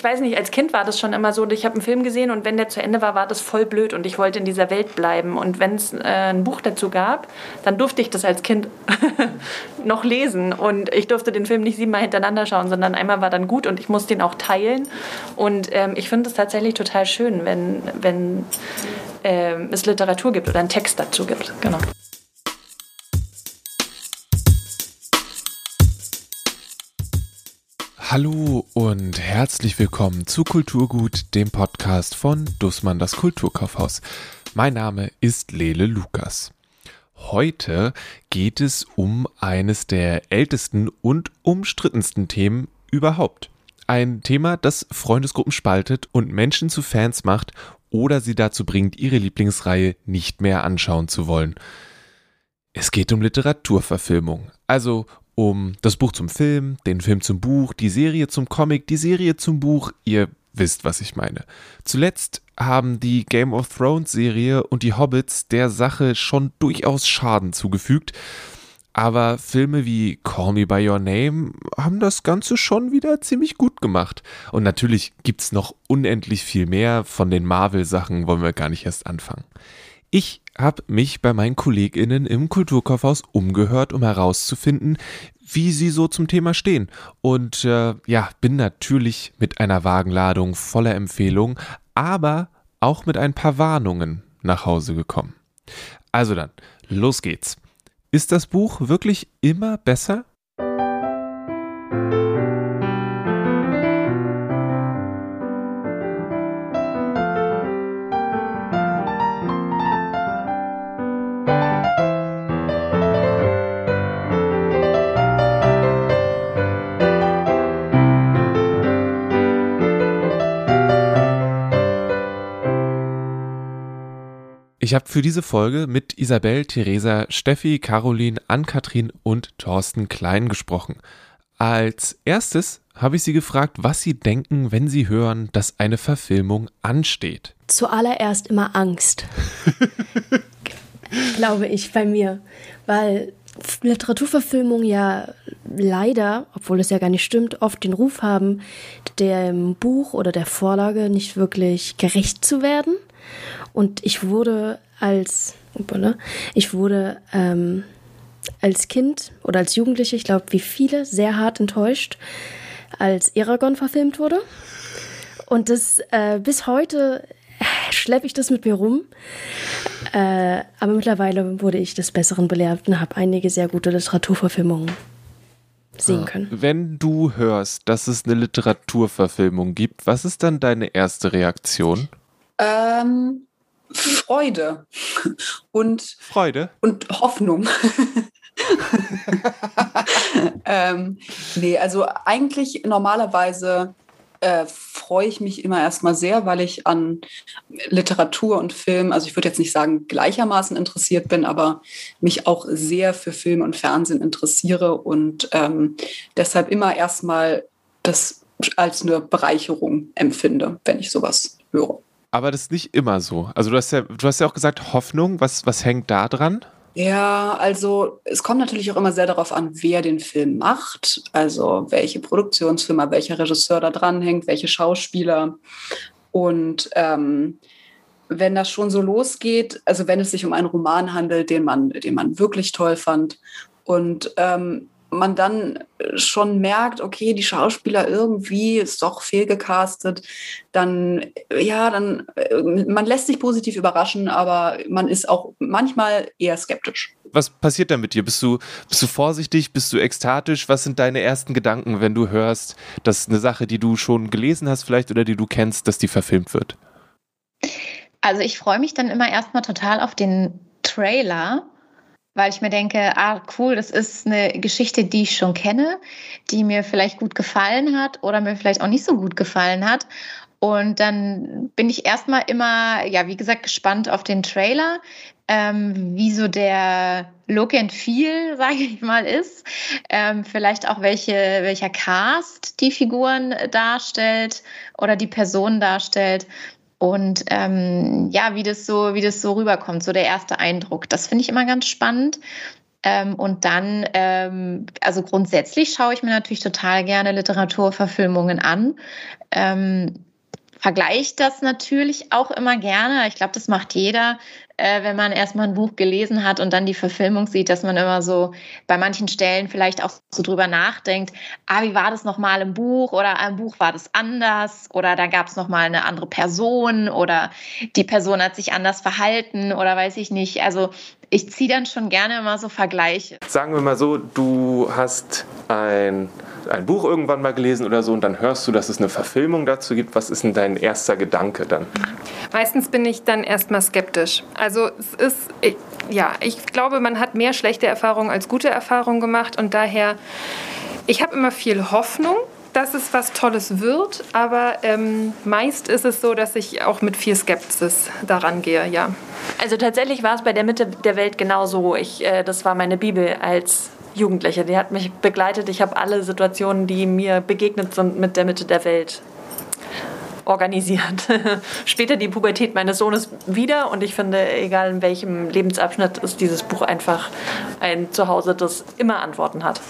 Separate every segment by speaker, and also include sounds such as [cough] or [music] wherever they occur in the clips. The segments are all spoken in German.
Speaker 1: ich weiß nicht, als Kind war das schon immer so, ich habe einen Film gesehen und wenn der zu Ende war, war das voll blöd und ich wollte in dieser Welt bleiben. Und wenn es äh, ein Buch dazu gab, dann durfte ich das als Kind [laughs] noch lesen und ich durfte den Film nicht siebenmal hintereinander schauen, sondern einmal war dann gut und ich musste ihn auch teilen. Und ähm, ich finde es tatsächlich total schön, wenn, wenn ähm, es Literatur gibt oder einen Text dazu gibt. Genau.
Speaker 2: Hallo und herzlich willkommen zu Kulturgut, dem Podcast von Dussmann das Kulturkaufhaus. Mein Name ist Lele Lukas. Heute geht es um eines der ältesten und umstrittensten Themen überhaupt. Ein Thema, das Freundesgruppen spaltet und Menschen zu Fans macht oder sie dazu bringt, ihre Lieblingsreihe nicht mehr anschauen zu wollen. Es geht um Literaturverfilmung, also um das Buch zum Film, den Film zum Buch, die Serie zum Comic, die Serie zum Buch, ihr wisst, was ich meine. Zuletzt haben die Game of Thrones Serie und die Hobbits der Sache schon durchaus Schaden zugefügt. Aber Filme wie Call Me By Your Name haben das Ganze schon wieder ziemlich gut gemacht. Und natürlich gibt's noch unendlich viel mehr. Von den Marvel-Sachen wollen wir gar nicht erst anfangen. Ich habe mich bei meinen KollegInnen im Kulturkaufhaus umgehört, um herauszufinden, wie sie so zum Thema stehen. Und äh, ja, bin natürlich mit einer Wagenladung voller Empfehlungen, aber auch mit ein paar Warnungen nach Hause gekommen. Also dann, los geht's. Ist das Buch wirklich immer besser? Ich habe für diese Folge mit Isabel, Theresa, Steffi, Caroline, Ann-Kathrin und Thorsten Klein gesprochen. Als erstes habe ich sie gefragt, was sie denken, wenn sie hören, dass eine Verfilmung ansteht.
Speaker 3: Zuallererst immer Angst. [laughs] Glaube ich bei mir. Weil Literaturverfilmungen ja leider, obwohl es ja gar nicht stimmt, oft den Ruf haben, dem Buch oder der Vorlage nicht wirklich gerecht zu werden. Und ich wurde als, ich wurde ähm, als Kind oder als Jugendliche, ich glaube, wie viele, sehr hart enttäuscht, als Eragon verfilmt wurde. Und das äh, bis heute schleppe ich das mit mir rum. Äh, aber mittlerweile wurde ich des Besseren belehrt und habe einige sehr gute Literaturverfilmungen sehen ah. können.
Speaker 2: Wenn du hörst, dass es eine Literaturverfilmung gibt, was ist dann deine erste Reaktion?
Speaker 4: Ähm, Freude und
Speaker 2: Freude
Speaker 4: und Hoffnung. [laughs] ähm, nee, also eigentlich normalerweise äh, freue ich mich immer erstmal sehr, weil ich an Literatur und Film, also ich würde jetzt nicht sagen gleichermaßen interessiert bin, aber mich auch sehr für Film und Fernsehen interessiere und ähm, deshalb immer erstmal das als eine Bereicherung empfinde, wenn ich sowas höre.
Speaker 2: Aber das ist nicht immer so. Also du hast ja, du hast ja auch gesagt, Hoffnung, was, was hängt da dran?
Speaker 4: Ja, also es kommt natürlich auch immer sehr darauf an, wer den Film macht. Also welche Produktionsfirma, welcher Regisseur da dran hängt, welche Schauspieler. Und ähm, wenn das schon so losgeht, also wenn es sich um einen Roman handelt, den man, den man wirklich toll fand und ähm, man dann schon merkt, okay, die Schauspieler irgendwie ist doch fehlgecastet, dann, ja, dann, man lässt sich positiv überraschen, aber man ist auch manchmal eher skeptisch.
Speaker 2: Was passiert da mit dir? Bist du, bist du vorsichtig? Bist du ekstatisch? Was sind deine ersten Gedanken, wenn du hörst, dass eine Sache, die du schon gelesen hast, vielleicht oder die du kennst, dass die verfilmt wird?
Speaker 5: Also ich freue mich dann immer erstmal total auf den Trailer, weil ich mir denke, ah, cool, das ist eine Geschichte, die ich schon kenne, die mir vielleicht gut gefallen hat oder mir vielleicht auch nicht so gut gefallen hat. Und dann bin ich erstmal immer, ja, wie gesagt, gespannt auf den Trailer, ähm, wie so der Look and Feel, [laughs] sage ich mal, ist. Ähm, vielleicht auch welche, welcher Cast die Figuren darstellt oder die Person darstellt. Und ähm, ja, wie das so, wie das so rüberkommt, so der erste Eindruck. Das finde ich immer ganz spannend. Ähm, und dann, ähm, also grundsätzlich schaue ich mir natürlich total gerne Literaturverfilmungen an. Ähm, vergleiche das natürlich auch immer gerne. Ich glaube, das macht jeder, äh, wenn man erstmal ein Buch gelesen hat und dann die Verfilmung sieht, dass man immer so bei manchen Stellen vielleicht auch so drüber nachdenkt, ah, wie war das nochmal im Buch oder im Buch war das anders oder da gab es nochmal eine andere Person oder die Person hat sich anders verhalten oder weiß ich nicht. Also ich ziehe dann schon gerne immer so Vergleiche.
Speaker 2: Sagen wir mal so, du hast ein ein Buch irgendwann mal gelesen oder so und dann hörst du, dass es eine Verfilmung dazu gibt. Was ist denn dein erster Gedanke dann?
Speaker 1: Meistens bin ich dann erstmal skeptisch. Also es ist, ich, ja, ich glaube, man hat mehr schlechte Erfahrungen als gute Erfahrungen gemacht und daher, ich habe immer viel Hoffnung, dass es was Tolles wird, aber ähm, meist ist es so, dass ich auch mit viel Skepsis daran gehe, ja. Also tatsächlich war es bei der Mitte der Welt genauso. Ich, äh, das war meine Bibel als Jugendliche. Die hat mich begleitet. Ich habe alle Situationen, die mir begegnet sind, mit der Mitte der Welt organisiert. [laughs] Später die Pubertät meines Sohnes wieder und ich finde, egal in welchem Lebensabschnitt, ist dieses Buch einfach ein Zuhause, das immer Antworten hat.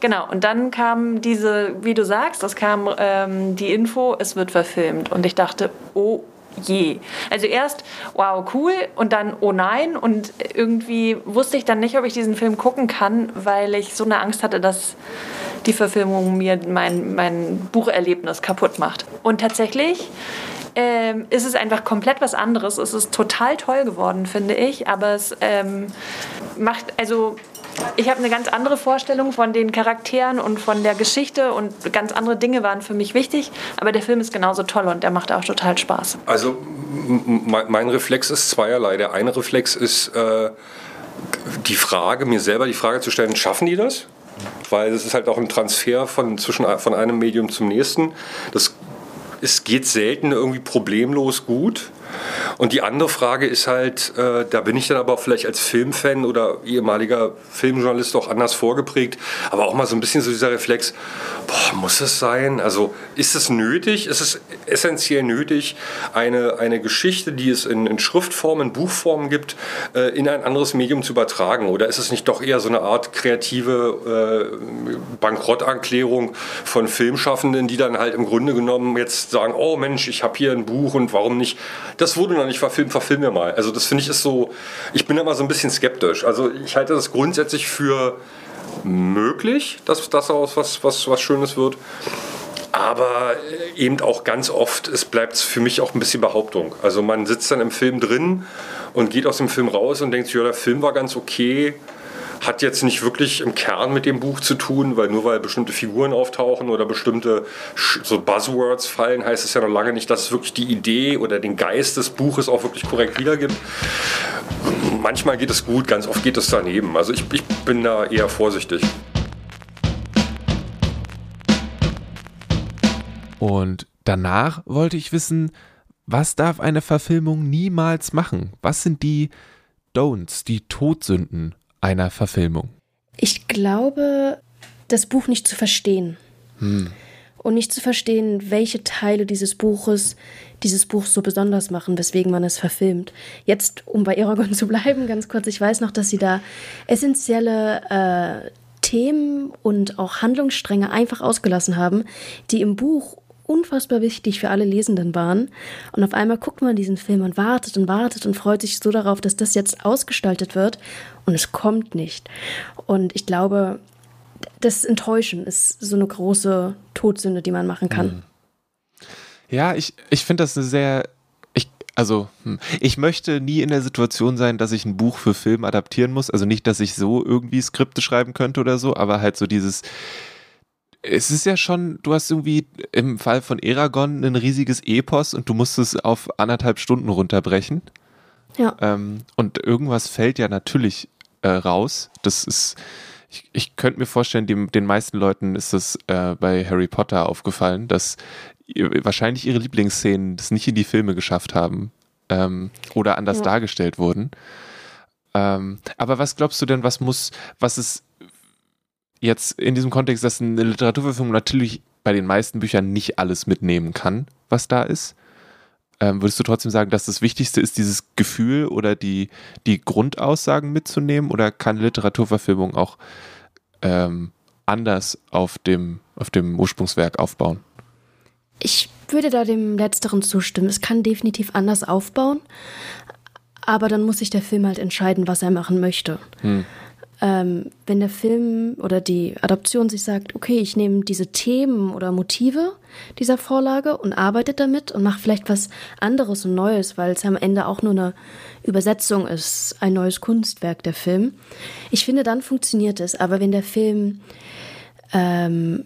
Speaker 1: Genau, und dann kam diese, wie du sagst, es kam ähm, die Info, es wird verfilmt und ich dachte, oh je. Also erst, wow, cool und dann, oh nein. Und irgendwie wusste ich dann nicht, ob ich diesen Film gucken kann, weil ich so eine Angst hatte, dass die Verfilmung mir mein, mein Bucherlebnis kaputt macht. Und tatsächlich ähm, ist es einfach komplett was anderes. Es ist total toll geworden, finde ich. Aber es ähm, macht, also ich habe eine ganz andere Vorstellung von den Charakteren und von der Geschichte und ganz andere Dinge waren für mich wichtig. Aber der Film ist genauso toll und der macht auch total Spaß.
Speaker 6: Also mein Reflex ist zweierlei. Der eine Reflex ist äh, die Frage, mir selber die Frage zu stellen, schaffen die das? Weil es ist halt auch ein Transfer von, zwischen, von einem Medium zum nächsten. Das es geht selten irgendwie problemlos gut. Und die andere Frage ist halt, äh, da bin ich dann aber vielleicht als Filmfan oder ehemaliger Filmjournalist auch anders vorgeprägt, aber auch mal so ein bisschen so dieser Reflex, boah, muss es sein? Also ist es nötig, ist es essentiell nötig, eine, eine Geschichte, die es in, in Schriftform, in Buchform gibt, äh, in ein anderes Medium zu übertragen? Oder ist es nicht doch eher so eine Art kreative äh, Bankrotterklärung von Filmschaffenden, die dann halt im Grunde genommen jetzt sagen, oh Mensch, ich habe hier ein Buch und warum nicht? Das wurde noch nicht verfilmt, verfilm mir mal. Also das finde ich ist so, ich bin da mal so ein bisschen skeptisch. Also ich halte das grundsätzlich für möglich, dass das aus was, was, was Schönes wird. Aber eben auch ganz oft, es bleibt für mich auch ein bisschen Behauptung. Also man sitzt dann im Film drin und geht aus dem Film raus und denkt, ja, der Film war ganz okay hat jetzt nicht wirklich im Kern mit dem Buch zu tun, weil nur weil bestimmte Figuren auftauchen oder bestimmte so Buzzwords fallen, heißt es ja noch lange nicht, dass es wirklich die Idee oder den Geist des Buches auch wirklich korrekt wiedergibt. Manchmal geht es gut, ganz oft geht es daneben. Also ich, ich bin da eher vorsichtig.
Speaker 2: Und danach wollte ich wissen, was darf eine Verfilmung niemals machen? Was sind die Don'ts, die Todsünden einer Verfilmung?
Speaker 3: Ich glaube, das Buch nicht zu verstehen. Hm. Und nicht zu verstehen, welche Teile dieses Buches dieses Buch so besonders machen, weswegen man es verfilmt. Jetzt, um bei Eragon [laughs] zu bleiben, ganz kurz, ich weiß noch, dass sie da essentielle äh, Themen und auch Handlungsstränge einfach ausgelassen haben, die im Buch unfassbar wichtig für alle Lesenden waren. Und auf einmal guckt man diesen Film und wartet und wartet und freut sich so darauf, dass das jetzt ausgestaltet wird. Und es kommt nicht. Und ich glaube, das Enttäuschen ist so eine große Todsünde, die man machen kann. Mhm.
Speaker 2: Ja, ich, ich finde das eine sehr. Ich, also, hm, ich möchte nie in der Situation sein, dass ich ein Buch für Film adaptieren muss. Also nicht, dass ich so irgendwie Skripte schreiben könnte oder so, aber halt so dieses es ist ja schon, du hast irgendwie im Fall von Eragon ein riesiges Epos und du musst es auf anderthalb Stunden runterbrechen.
Speaker 3: Ja.
Speaker 2: Ähm, und irgendwas fällt ja natürlich äh, raus. Das ist, ich, ich könnte mir vorstellen, dem, den meisten Leuten ist das äh, bei Harry Potter aufgefallen, dass wahrscheinlich ihre Lieblingsszenen das nicht in die Filme geschafft haben ähm, oder anders ja. dargestellt wurden. Ähm, aber was glaubst du denn, was muss, was ist jetzt in diesem Kontext, dass eine Literaturverfilmung natürlich bei den meisten Büchern nicht alles mitnehmen kann, was da ist. Ähm, würdest du trotzdem sagen, dass das Wichtigste ist, dieses Gefühl oder die, die Grundaussagen mitzunehmen? Oder kann Literaturverfilmung auch ähm, anders auf dem, auf dem Ursprungswerk aufbauen?
Speaker 3: Ich würde da dem Letzteren zustimmen. Es kann definitiv anders aufbauen, aber dann muss sich der Film halt entscheiden, was er machen möchte. Hm. Ähm, wenn der Film oder die Adaption sich sagt, okay, ich nehme diese Themen oder Motive dieser Vorlage und arbeite damit und mache vielleicht was anderes und Neues, weil es am Ende auch nur eine Übersetzung ist, ein neues Kunstwerk der Film. Ich finde, dann funktioniert es. Aber wenn der Film ähm,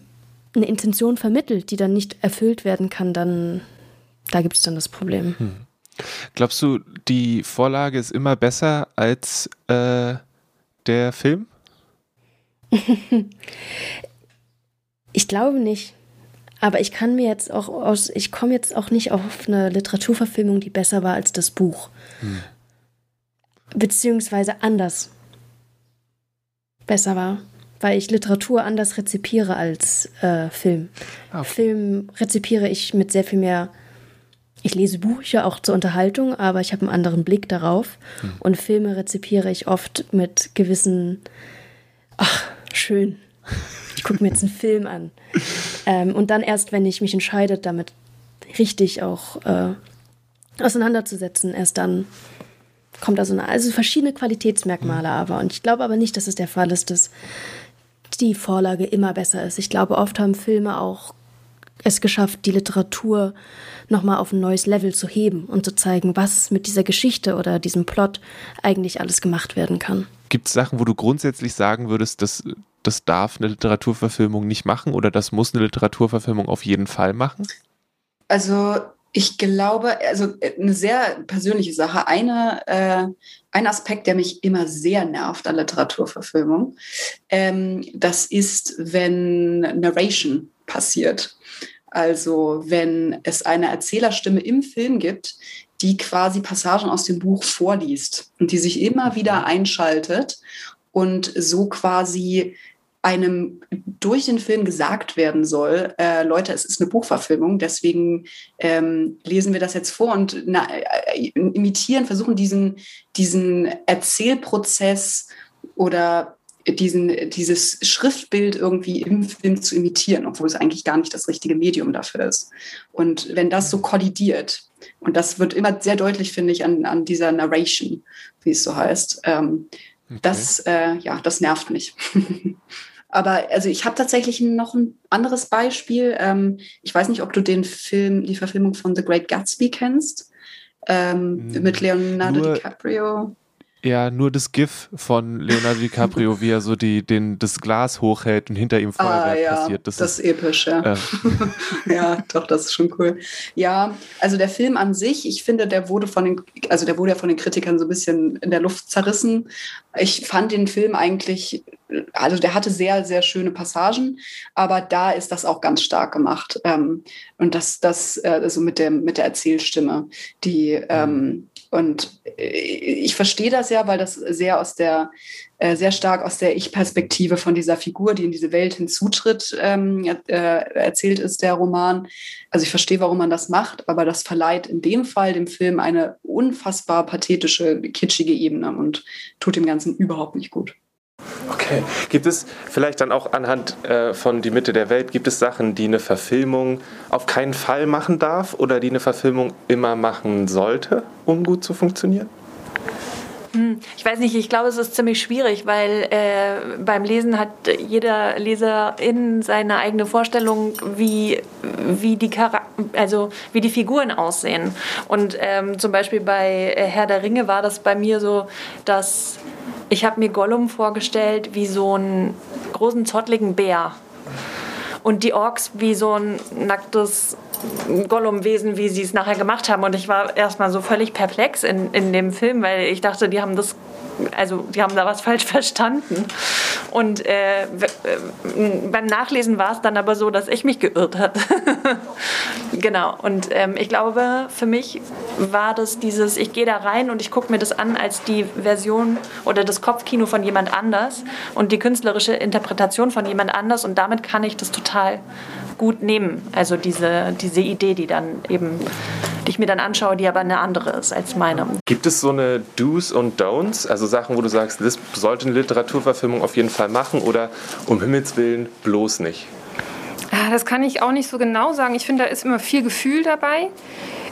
Speaker 3: eine Intention vermittelt, die dann nicht erfüllt werden kann, dann da gibt es dann das Problem. Hm.
Speaker 2: Glaubst du, die Vorlage ist immer besser als äh, der Film? [laughs]
Speaker 3: ich glaube nicht. Aber ich kann mir jetzt auch aus, ich komme jetzt auch nicht auf eine Literaturverfilmung, die besser war als das Buch. Hm. Beziehungsweise anders besser war weil ich Literatur anders rezipiere als äh, Film. Ah, okay. Film rezipiere ich mit sehr viel mehr. Ich lese Bücher auch zur Unterhaltung, aber ich habe einen anderen Blick darauf. Hm. Und Filme rezipiere ich oft mit gewissen, ach, schön. Ich gucke mir jetzt einen Film an. Ähm, und dann erst, wenn ich mich entscheide, damit richtig auch äh, auseinanderzusetzen, erst dann kommt da so eine, also verschiedene Qualitätsmerkmale hm. aber. Und ich glaube aber nicht, dass es der Fall ist, dass die Vorlage immer besser ist. Ich glaube, oft haben Filme auch es geschafft, die Literatur nochmal auf ein neues Level zu heben und zu zeigen, was mit dieser Geschichte oder diesem Plot eigentlich alles gemacht werden kann.
Speaker 2: Gibt es Sachen, wo du grundsätzlich sagen würdest, dass das darf eine Literaturverfilmung nicht machen oder das muss eine Literaturverfilmung auf jeden Fall machen?
Speaker 4: Also ich glaube, also äh, eine sehr persönliche Sache. Eine, äh, ein Aspekt, der mich immer sehr nervt an Literaturverfilmung, ähm, das ist, wenn Narration passiert. Also wenn es eine Erzählerstimme im Film gibt, die quasi Passagen aus dem Buch vorliest und die sich immer wieder einschaltet und so quasi einem durch den Film gesagt werden soll, äh, Leute, es ist eine Buchverfilmung, deswegen ähm, lesen wir das jetzt vor und na, äh, imitieren, versuchen diesen, diesen Erzählprozess oder diesen, dieses Schriftbild irgendwie im Film zu imitieren, obwohl es eigentlich gar nicht das richtige Medium dafür ist. Und wenn das so kollidiert, und das wird immer sehr deutlich, finde ich, an, an dieser Narration, wie es so heißt, ähm, okay. das, äh, ja, das nervt mich. [laughs] Aber also ich habe tatsächlich noch ein anderes Beispiel. Ähm, ich weiß nicht, ob du den Film, die Verfilmung von The Great Gatsby kennst. Ähm, hm, mit Leonardo Nur, DiCaprio.
Speaker 2: Ja, nur das GIF von Leonardo DiCaprio, wie er so die, den, das Glas hochhält und hinter ihm Feuerwerk ah, ja, passiert.
Speaker 4: Das, das ist episch, ja. Äh. [laughs] ja, doch, das ist schon cool. Ja, also der Film an sich, ich finde, der wurde von den, also der wurde ja von den Kritikern so ein bisschen in der Luft zerrissen. Ich fand den Film eigentlich, also der hatte sehr, sehr schöne Passagen, aber da ist das auch ganz stark gemacht. Ähm, und das, das, also mit der, mit der Erzählstimme, die, ähm, und äh, ich verstehe das ja, weil das sehr aus der, äh, sehr stark aus der Ich-Perspektive von dieser Figur, die in diese Welt hinzutritt, ähm, äh, erzählt ist, der Roman. Also ich verstehe, warum man das macht, aber das verleiht in dem Fall dem Film eine unfassbar pathetische, kitschige Ebene und tut dem Ganzen überhaupt nicht gut.
Speaker 2: Okay. Gibt es vielleicht dann auch anhand äh, von Die Mitte der Welt, gibt es Sachen, die eine Verfilmung auf keinen Fall machen darf oder die eine Verfilmung immer machen sollte, um gut zu funktionieren?
Speaker 1: Hm, ich weiß nicht, ich glaube, es ist ziemlich schwierig, weil äh, beim Lesen hat jeder Leser in seine eigene Vorstellung, wie, wie, die, also wie die Figuren aussehen. Und ähm, zum Beispiel bei Herr der Ringe war das bei mir so, dass ich habe mir Gollum vorgestellt wie so einen großen, zottligen Bär. Und die Orks wie so ein nacktes Gollum-Wesen, wie sie es nachher gemacht haben. Und ich war erstmal so völlig perplex in, in dem Film, weil ich dachte, die haben das also die haben da was [laughs] falsch verstanden. Und äh, äh, beim Nachlesen war es dann aber so, dass ich mich geirrt habe. [laughs] genau. Und ähm, ich glaube, für mich war das dieses, ich gehe da rein und ich gucke mir das an als die Version oder das Kopfkino von jemand anders und die künstlerische Interpretation von jemand anders. Und damit kann ich das total gut nehmen. Also diese, diese Idee, die dann eben die ich mir dann anschaue, die aber eine andere ist als meine.
Speaker 2: Gibt es so eine Do's und Don'ts, also Sachen, wo du sagst, das sollte eine Literaturverfilmung auf jeden Fall machen oder um Himmels Willen bloß nicht?
Speaker 7: Ah, das kann ich auch nicht so genau sagen. Ich finde, da ist immer viel Gefühl dabei.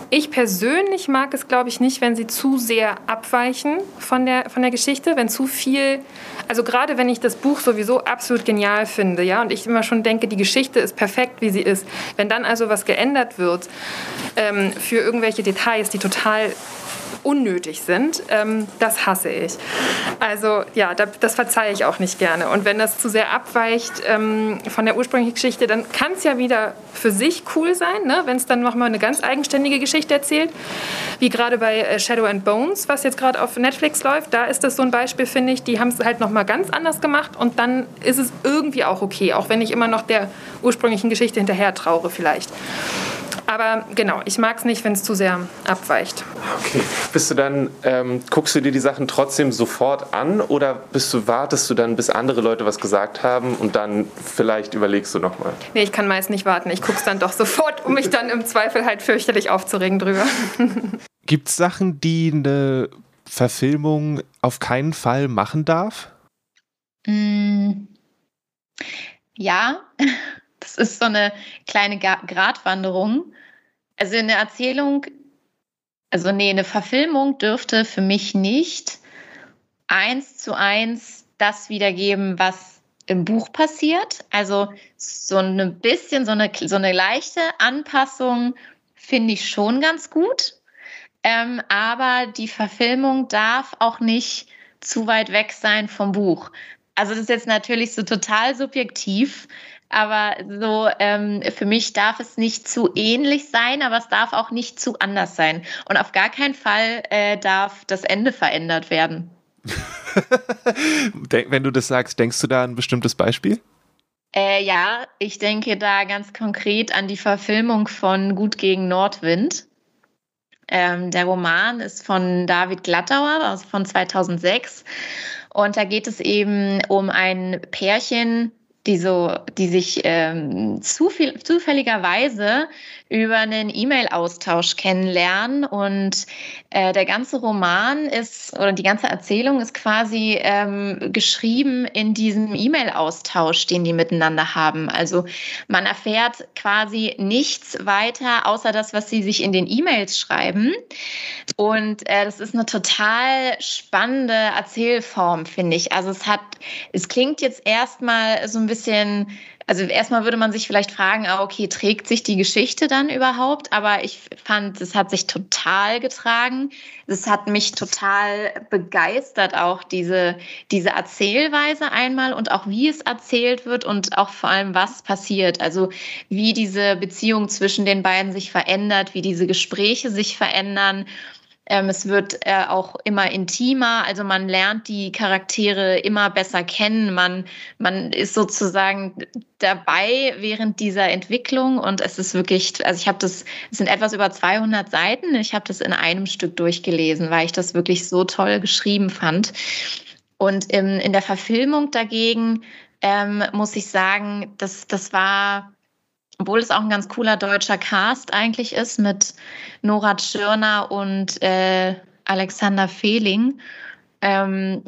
Speaker 7: Ich persönlich mag es, glaube ich, nicht, wenn sie zu sehr abweichen von der, von der Geschichte, wenn zu viel, also gerade wenn ich das Buch sowieso absolut genial finde, ja, und ich immer schon denke, die Geschichte ist perfekt, wie sie ist, wenn dann also was geändert wird ähm, für irgendwelche Details, die total unnötig sind, ähm, das hasse ich. Also ja, da, das verzeihe ich auch nicht gerne. Und wenn das zu sehr abweicht ähm, von der ursprünglichen Geschichte, dann kann es ja wieder für sich cool sein, ne? wenn es dann nochmal eine ganz eigenständige Geschichte erzählt. Wie gerade bei äh, Shadow and Bones, was jetzt gerade auf Netflix läuft, da ist das so ein Beispiel, finde ich. Die haben es halt nochmal ganz anders gemacht und dann ist es irgendwie auch okay, auch wenn ich immer noch der ursprünglichen Geschichte hinterher traure vielleicht. Aber genau, ich mag es nicht, wenn es zu sehr abweicht.
Speaker 2: Okay. Bist du dann, ähm, guckst du dir die Sachen trotzdem sofort an oder bist du, wartest du dann, bis andere Leute was gesagt haben und dann vielleicht überlegst du nochmal?
Speaker 7: Nee, ich kann meist nicht warten. Ich gucke es dann doch sofort, um mich dann im Zweifel halt fürchterlich aufzuregen drüber. [laughs]
Speaker 2: Gibt es Sachen, die eine Verfilmung auf keinen Fall machen darf?
Speaker 5: Mm. Ja, das ist so eine kleine Gratwanderung. Also eine Erzählung, also nee, eine Verfilmung dürfte für mich nicht eins zu eins das wiedergeben, was im Buch passiert. Also so ein bisschen, so eine, so eine leichte Anpassung finde ich schon ganz gut. Ähm, aber die Verfilmung darf auch nicht zu weit weg sein vom Buch. Also das ist jetzt natürlich so total subjektiv, aber so ähm, für mich darf es nicht zu ähnlich sein, aber es darf auch nicht zu anders sein. Und auf gar keinen Fall äh, darf das Ende verändert werden. [laughs]
Speaker 2: Wenn du das sagst, denkst du da an ein bestimmtes Beispiel?
Speaker 5: Äh, ja, ich denke da ganz konkret an die Verfilmung von Gut gegen Nordwind. Ähm, der Roman ist von David Glattauer also von 2006. Und da geht es eben um ein Pärchen, die so, die sich ähm, zufäll zufälligerweise über einen E-Mail-Austausch kennenlernen und äh, der ganze Roman ist oder die ganze Erzählung ist quasi ähm, geschrieben in diesem E-Mail-Austausch, den die miteinander haben. Also man erfährt quasi nichts weiter außer das, was sie sich in den E-Mails schreiben. Und äh, das ist eine total spannende Erzählform, finde ich. Also es hat, es klingt jetzt erstmal so ein bisschen also erstmal würde man sich vielleicht fragen, ah, okay, trägt sich die Geschichte dann überhaupt? Aber ich fand, es hat sich total getragen. Es hat mich total begeistert, auch diese, diese Erzählweise einmal und auch wie es erzählt wird und auch vor allem, was passiert. Also wie diese Beziehung zwischen den beiden sich verändert, wie diese Gespräche sich verändern ähm, es wird äh, auch immer intimer, also man lernt die Charaktere immer besser kennen. Man, man ist sozusagen dabei während dieser Entwicklung und es ist wirklich, also ich habe das, es sind etwas über 200 Seiten. Ich habe das in einem Stück durchgelesen, weil ich das wirklich so toll geschrieben fand. Und in, in der Verfilmung dagegen ähm, muss ich sagen, das, das war obwohl es auch ein ganz cooler deutscher Cast eigentlich ist mit Nora Tschirner und äh, Alexander Fehling, ähm,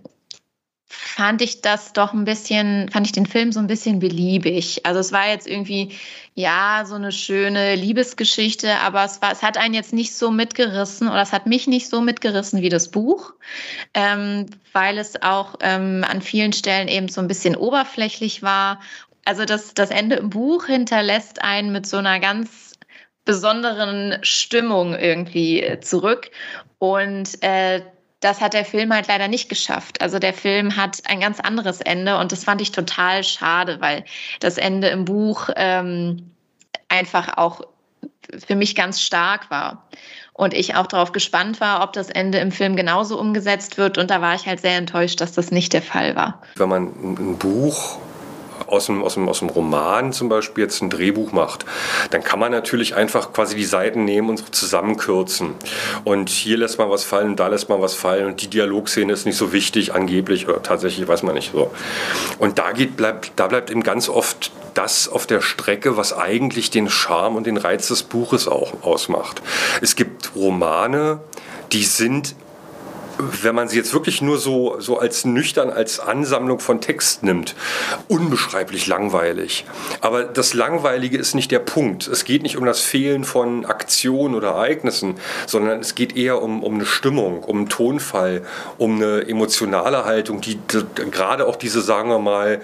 Speaker 5: fand ich das doch ein bisschen, fand ich den Film so ein bisschen beliebig. Also es war jetzt irgendwie, ja, so eine schöne Liebesgeschichte, aber es war, es hat einen jetzt nicht so mitgerissen oder es hat mich nicht so mitgerissen wie das Buch, ähm, weil es auch ähm, an vielen Stellen eben so ein bisschen oberflächlich war also das, das Ende im Buch hinterlässt einen mit so einer ganz besonderen Stimmung irgendwie äh, zurück. Und äh, das hat der Film halt leider nicht geschafft. Also der Film hat ein ganz anderes Ende und das fand ich total schade, weil das Ende im Buch ähm, einfach auch für mich ganz stark war. Und ich auch darauf gespannt war, ob das Ende im Film genauso umgesetzt wird. Und da war ich halt sehr enttäuscht, dass das nicht der Fall war.
Speaker 6: Wenn man ein Buch aus dem, aus, dem, aus dem Roman zum Beispiel jetzt ein Drehbuch macht, dann kann man natürlich einfach quasi die Seiten nehmen und zusammenkürzen. Und hier lässt man was fallen da lässt man was fallen und die Dialogszene ist nicht so wichtig, angeblich oder tatsächlich, weiß man nicht so. Und da, geht, bleibt, da bleibt eben ganz oft das auf der Strecke, was eigentlich den Charme und den Reiz des Buches auch ausmacht. Es gibt Romane, die sind wenn man sie jetzt wirklich nur so, so als nüchtern, als Ansammlung von Text nimmt, unbeschreiblich langweilig. Aber das Langweilige ist nicht der Punkt. Es geht nicht um das Fehlen von Aktionen oder Ereignissen, sondern es geht eher um, um eine Stimmung, um einen Tonfall, um eine emotionale Haltung, die, die gerade auch diese, sagen wir mal,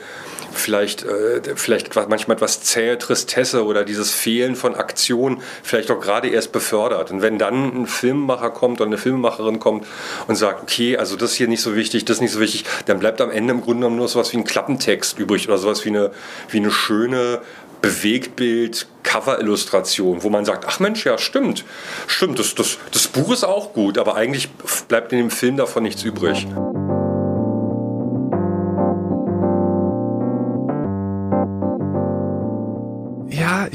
Speaker 6: vielleicht, äh, vielleicht manchmal etwas zähe Tristesse oder dieses Fehlen von Aktion vielleicht auch gerade erst befördert. Und wenn dann ein Filmemacher kommt oder eine Filmemacherin kommt und sagt, okay, also das hier nicht so wichtig, das nicht so wichtig, dann bleibt am Ende im Grunde genommen nur sowas wie ein Klappentext übrig oder sowas wie eine, wie eine schöne Bewegtbild, Cover-Illustration, wo man sagt, ach Mensch, ja, stimmt, stimmt, das, das, das Buch ist auch gut, aber eigentlich bleibt in dem Film davon nichts übrig.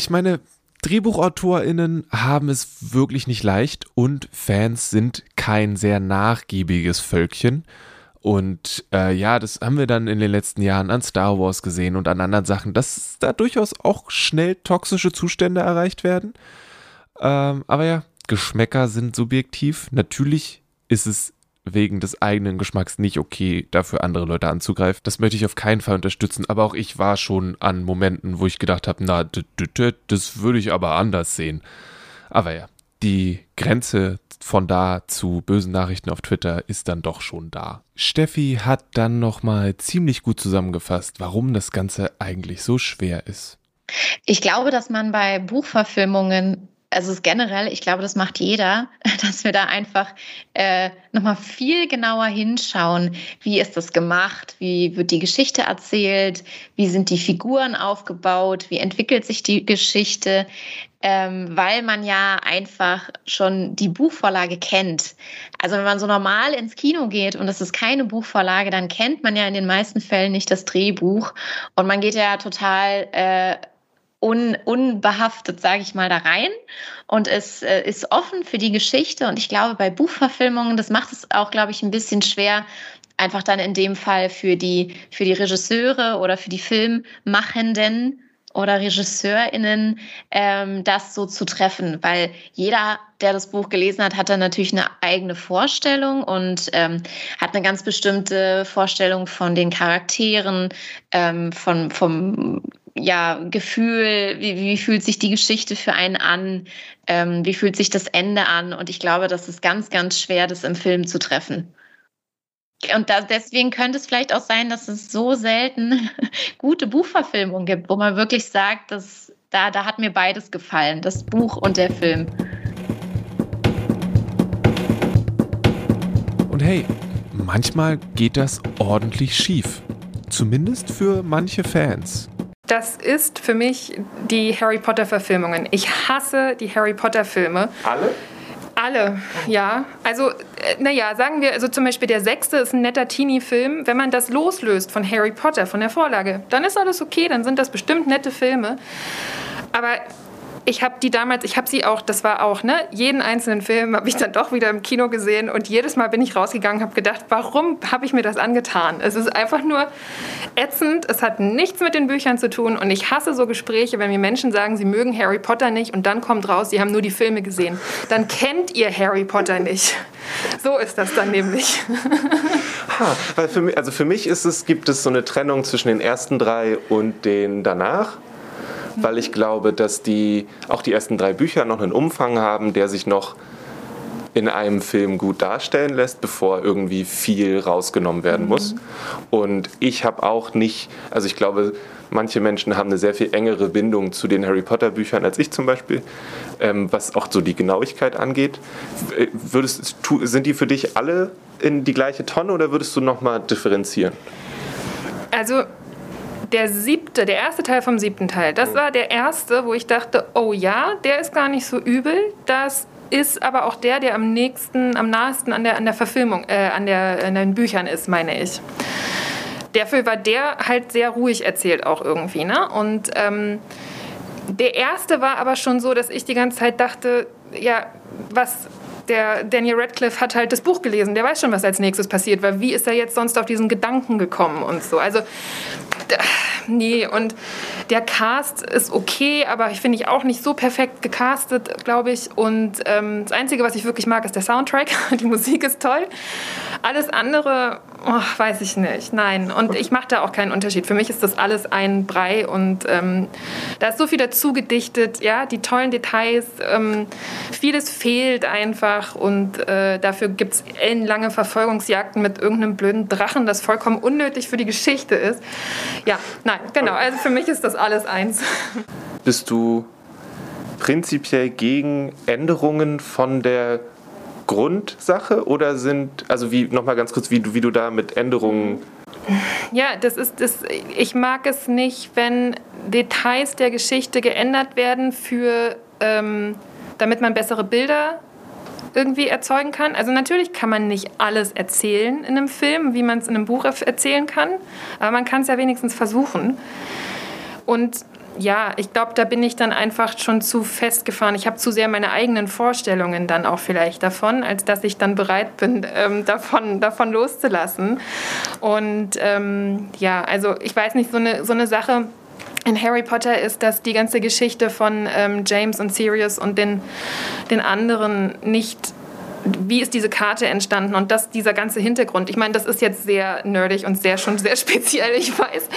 Speaker 2: ich meine, DrehbuchautorInnen haben es wirklich nicht leicht und Fans sind kein sehr nachgiebiges Völkchen. Und äh, ja, das haben wir dann in den letzten Jahren an Star Wars gesehen und an anderen Sachen, dass da durchaus auch schnell toxische Zustände erreicht werden. Ähm, aber ja, Geschmäcker sind subjektiv. Natürlich ist es wegen des eigenen Geschmacks nicht okay, dafür andere Leute anzugreifen. Das möchte ich auf keinen Fall unterstützen, aber auch ich war schon an Momenten, wo ich gedacht habe, na, das würde ich aber anders sehen. Aber ja, die Grenze von da zu bösen Nachrichten auf Twitter ist dann doch schon da. Steffi hat dann nochmal ziemlich gut zusammengefasst, warum das Ganze eigentlich so schwer ist.
Speaker 5: Ich glaube, dass man bei Buchverfilmungen also generell, ich glaube, das macht jeder, [laughs] dass wir da einfach äh, nochmal viel genauer hinschauen, wie ist das gemacht, wie wird die Geschichte erzählt, wie sind die Figuren aufgebaut, wie entwickelt sich die Geschichte, ähm, weil man ja einfach schon die Buchvorlage kennt. Also wenn man so normal ins Kino geht und es ist keine Buchvorlage, dann kennt man ja in den meisten Fällen nicht das Drehbuch. Und man geht ja total äh, un, unbehaftet, sage ich mal, da rein und es äh, ist offen für die Geschichte. Und ich glaube, bei Buchverfilmungen, das macht es auch, glaube ich, ein bisschen schwer, einfach dann in dem Fall für die, für die Regisseure oder für die Filmmachenden oder RegisseurInnen ähm, das so zu treffen, weil jeder, der das Buch gelesen hat, hat dann natürlich eine eigene Vorstellung und ähm, hat eine ganz bestimmte Vorstellung von den Charakteren, ähm, von, vom ja, Gefühl, wie, wie fühlt sich die Geschichte für einen an, ähm, wie fühlt sich das Ende an. Und ich glaube, das ist ganz, ganz schwer, das im Film zu treffen. Und da, deswegen könnte es vielleicht auch sein, dass es so selten [laughs] gute Buchverfilmungen gibt, wo man wirklich sagt, dass da, da hat mir beides gefallen, das Buch und der Film.
Speaker 2: Und hey, manchmal geht das ordentlich schief. Zumindest für manche Fans
Speaker 7: das ist für mich die Harry Potter-Verfilmungen. Ich hasse die Harry Potter-Filme.
Speaker 2: Alle?
Speaker 7: Alle, ja. Also, äh, naja, sagen wir, also zum Beispiel der sechste ist ein netter Teenie-Film. Wenn man das loslöst von Harry Potter, von der Vorlage, dann ist alles okay, dann sind das bestimmt nette Filme. Aber ich habe die damals, ich habe sie auch, das war auch, ne, jeden einzelnen Film habe ich dann doch wieder im Kino gesehen und jedes Mal bin ich rausgegangen, habe gedacht, warum habe ich mir das angetan? Es ist einfach nur ätzend, es hat nichts mit den Büchern zu tun und ich hasse so Gespräche, wenn mir Menschen sagen, sie mögen Harry Potter nicht und dann kommt raus, sie haben nur die Filme gesehen. Dann kennt ihr Harry Potter nicht. So ist das dann nämlich. [laughs]
Speaker 8: ha, weil für mich, also für mich ist es, gibt es so eine Trennung zwischen den ersten drei und den danach weil ich glaube, dass die auch die ersten drei Bücher noch einen Umfang haben, der sich noch in einem Film gut darstellen lässt, bevor irgendwie viel rausgenommen werden muss. Mhm. Und ich habe auch nicht, also ich glaube, manche Menschen haben eine sehr viel engere Bindung zu den Harry Potter Büchern als ich zum Beispiel, ähm, was auch so die Genauigkeit angeht. Würdest, sind die für dich alle in die gleiche Tonne oder würdest du nochmal differenzieren?
Speaker 7: Also der siebte, der erste Teil vom siebten Teil, das war der erste, wo ich dachte, oh ja, der ist gar nicht so übel. Das ist aber auch der, der am nächsten, am nahesten an der, an der Verfilmung, äh, an, der, an den Büchern ist, meine ich. dafür war der halt sehr ruhig erzählt auch irgendwie. Ne? Und ähm, der erste war aber schon so, dass ich die ganze Zeit dachte, ja, was der Daniel Radcliffe hat halt das Buch gelesen, der weiß schon, was als nächstes passiert, weil wie ist er jetzt sonst auf diesen Gedanken gekommen und so. Also nee, und der Cast ist okay, aber ich finde ich auch nicht so perfekt gecastet, glaube ich. Und ähm, das Einzige, was ich wirklich mag, ist der Soundtrack. [laughs] Die Musik ist toll. Alles andere, oh, weiß ich nicht. Nein. Und ich mache da auch keinen Unterschied. Für mich ist das alles ein Brei und ähm, da ist so viel dazu gedichtet. Ja, die tollen Details. Ähm, vieles fehlt einfach und äh, dafür gibt es ellenlange Verfolgungsjagden mit irgendeinem blöden Drachen, das vollkommen unnötig für die Geschichte ist. Ja, nein, genau. Also für mich ist das alles eins.
Speaker 8: Bist du prinzipiell gegen Änderungen von der Grundsache oder sind, also wie, nochmal ganz kurz, wie du, wie du da mit Änderungen.
Speaker 7: Ja, das ist, das, ich mag es nicht, wenn Details der Geschichte geändert werden für, ähm, damit man bessere Bilder irgendwie erzeugen kann. Also natürlich kann man nicht alles erzählen in einem Film, wie man es in einem Buch erzählen kann, aber man kann es ja wenigstens versuchen. Und ja, ich glaube, da bin ich dann einfach schon zu festgefahren. Ich habe zu sehr meine eigenen Vorstellungen dann auch vielleicht davon, als dass ich dann bereit bin, ähm, davon, davon loszulassen. Und ähm, ja, also ich weiß nicht, so eine, so eine Sache, in Harry Potter ist, dass die ganze Geschichte von ähm, James und Sirius und den, den anderen nicht wie ist diese Karte entstanden und das, dieser ganze Hintergrund. Ich meine, das ist jetzt sehr nerdig und sehr schon sehr [laughs] speziell, ich weiß.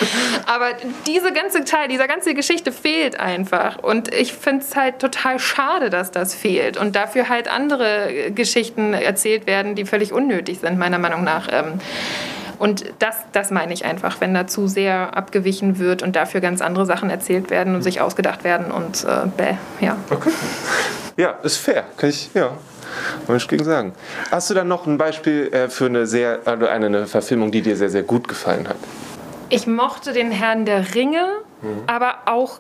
Speaker 7: Aber diese ganze Teil, dieser ganze Geschichte fehlt einfach. Und ich finde es halt total schade, dass das fehlt. Und dafür halt andere Geschichten erzählt werden, die völlig unnötig sind, meiner Meinung nach. Ähm, und das, das meine ich einfach, wenn da zu sehr abgewichen wird und dafür ganz andere Sachen erzählt werden und sich ausgedacht werden und äh, bäh, ja.
Speaker 8: Okay. Ja, ist fair. Kann ich, ja. Kann ich gegen sagen. Hast du dann noch ein Beispiel äh, für eine sehr, also eine, eine Verfilmung, die dir sehr, sehr gut gefallen hat?
Speaker 7: Ich mochte den Herrn der Ringe, mhm. aber auch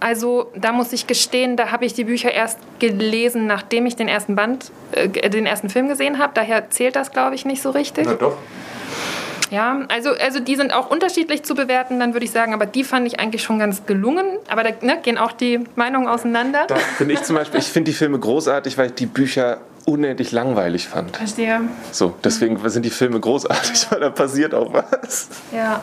Speaker 7: also da muss ich gestehen, da habe ich die Bücher erst gelesen, nachdem ich den ersten Band, äh, den ersten Film gesehen habe. Daher zählt das, glaube ich, nicht so richtig.
Speaker 8: Na doch.
Speaker 7: Ja, also, also die sind auch unterschiedlich zu bewerten, dann würde ich sagen, aber die fand ich eigentlich schon ganz gelungen. Aber da ne, gehen auch die Meinungen auseinander.
Speaker 8: Da finde ich zum Beispiel, ich finde die Filme großartig, weil ich die Bücher unendlich langweilig fand.
Speaker 7: Verstehe.
Speaker 8: So, deswegen sind die Filme großartig, weil da passiert auch was.
Speaker 7: Ja.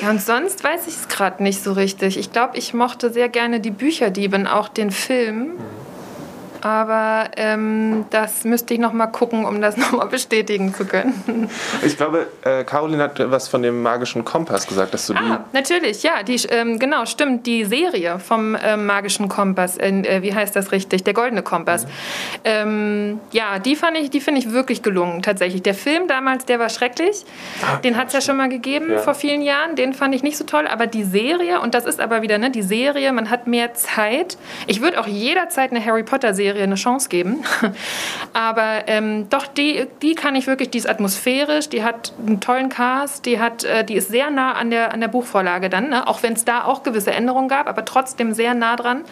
Speaker 7: Ja, und sonst weiß ich es gerade nicht so richtig. Ich glaube, ich mochte sehr gerne die Bücherdieben, auch den Film. Mhm aber ähm, das müsste ich noch mal gucken, um das [laughs] noch mal bestätigen zu können.
Speaker 8: Ich glaube, äh, Caroline hat was von dem magischen Kompass gesagt, dass du die.
Speaker 7: Ah, natürlich, ja, die, ähm, genau, stimmt, die Serie vom ähm, magischen Kompass, äh, wie heißt das richtig? Der goldene Kompass. Mhm. Ähm, ja, die fand ich, die finde ich wirklich gelungen, tatsächlich. Der Film damals, der war schrecklich. Ah, den hat es ja schon mal gegeben ja. vor vielen Jahren. Den fand ich nicht so toll, aber die Serie, und das ist aber wieder, ne, die Serie, man hat mehr Zeit. Ich würde auch jederzeit eine Harry Potter Serie Serie eine Chance geben. [laughs] Aber ähm, doch, die, die kann ich wirklich, die ist atmosphärisch, die hat einen tollen Cast, die, hat, äh, die ist sehr nah an der, an der Buchvorlage dann, ne? auch wenn es da auch gewisse Änderungen gab, aber trotzdem sehr nah dran.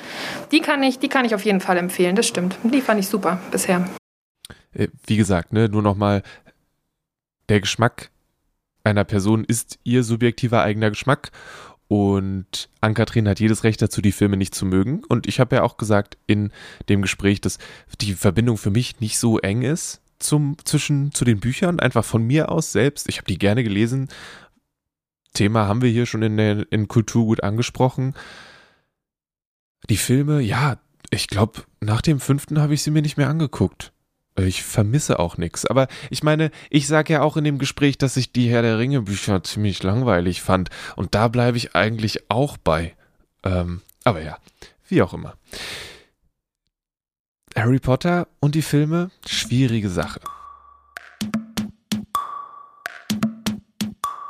Speaker 7: Die kann ich, die kann ich auf jeden Fall empfehlen, das stimmt. Die fand ich super bisher.
Speaker 2: Äh, wie gesagt, ne, nur nochmal, der Geschmack einer Person ist ihr subjektiver eigener Geschmack und Ann-Kathrin hat jedes Recht dazu, die Filme nicht zu mögen. Und ich habe ja auch gesagt in dem Gespräch, dass die Verbindung für mich nicht so eng ist zum, zwischen zu den Büchern, einfach von mir aus selbst. Ich habe die gerne gelesen. Thema haben wir hier schon in, der, in Kulturgut angesprochen. Die Filme, ja, ich glaube, nach dem fünften habe ich sie mir nicht mehr angeguckt. Ich vermisse auch nichts. Aber ich meine, ich sage ja auch in dem Gespräch, dass ich die Herr der Ringe Bücher ziemlich langweilig fand. Und da bleibe ich eigentlich auch bei. Ähm, aber ja, wie auch immer. Harry Potter und die Filme, schwierige Sache.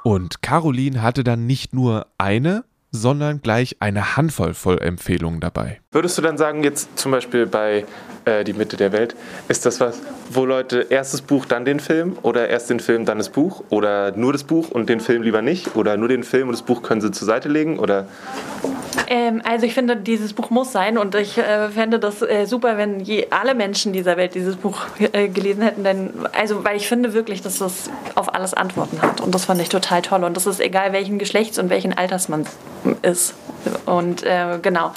Speaker 2: Und Caroline hatte dann nicht nur eine, sondern gleich eine Handvoll voll Empfehlungen dabei.
Speaker 8: Würdest du dann sagen, jetzt zum Beispiel bei äh, Die Mitte der Welt, ist das was, wo Leute erst das Buch, dann den Film oder erst den Film, dann das Buch oder nur das Buch und den Film lieber nicht oder nur den Film und das Buch können sie zur Seite legen oder?
Speaker 1: Ähm, also ich finde, dieses Buch muss sein und ich äh, fände das äh, super, wenn je, alle Menschen dieser Welt dieses Buch äh, gelesen hätten. Denn, also, weil ich finde wirklich, dass das auf alles Antworten hat und das fand ich total toll. Und das ist egal, welchen Geschlechts und welchen Alters man ist. Und äh, genau,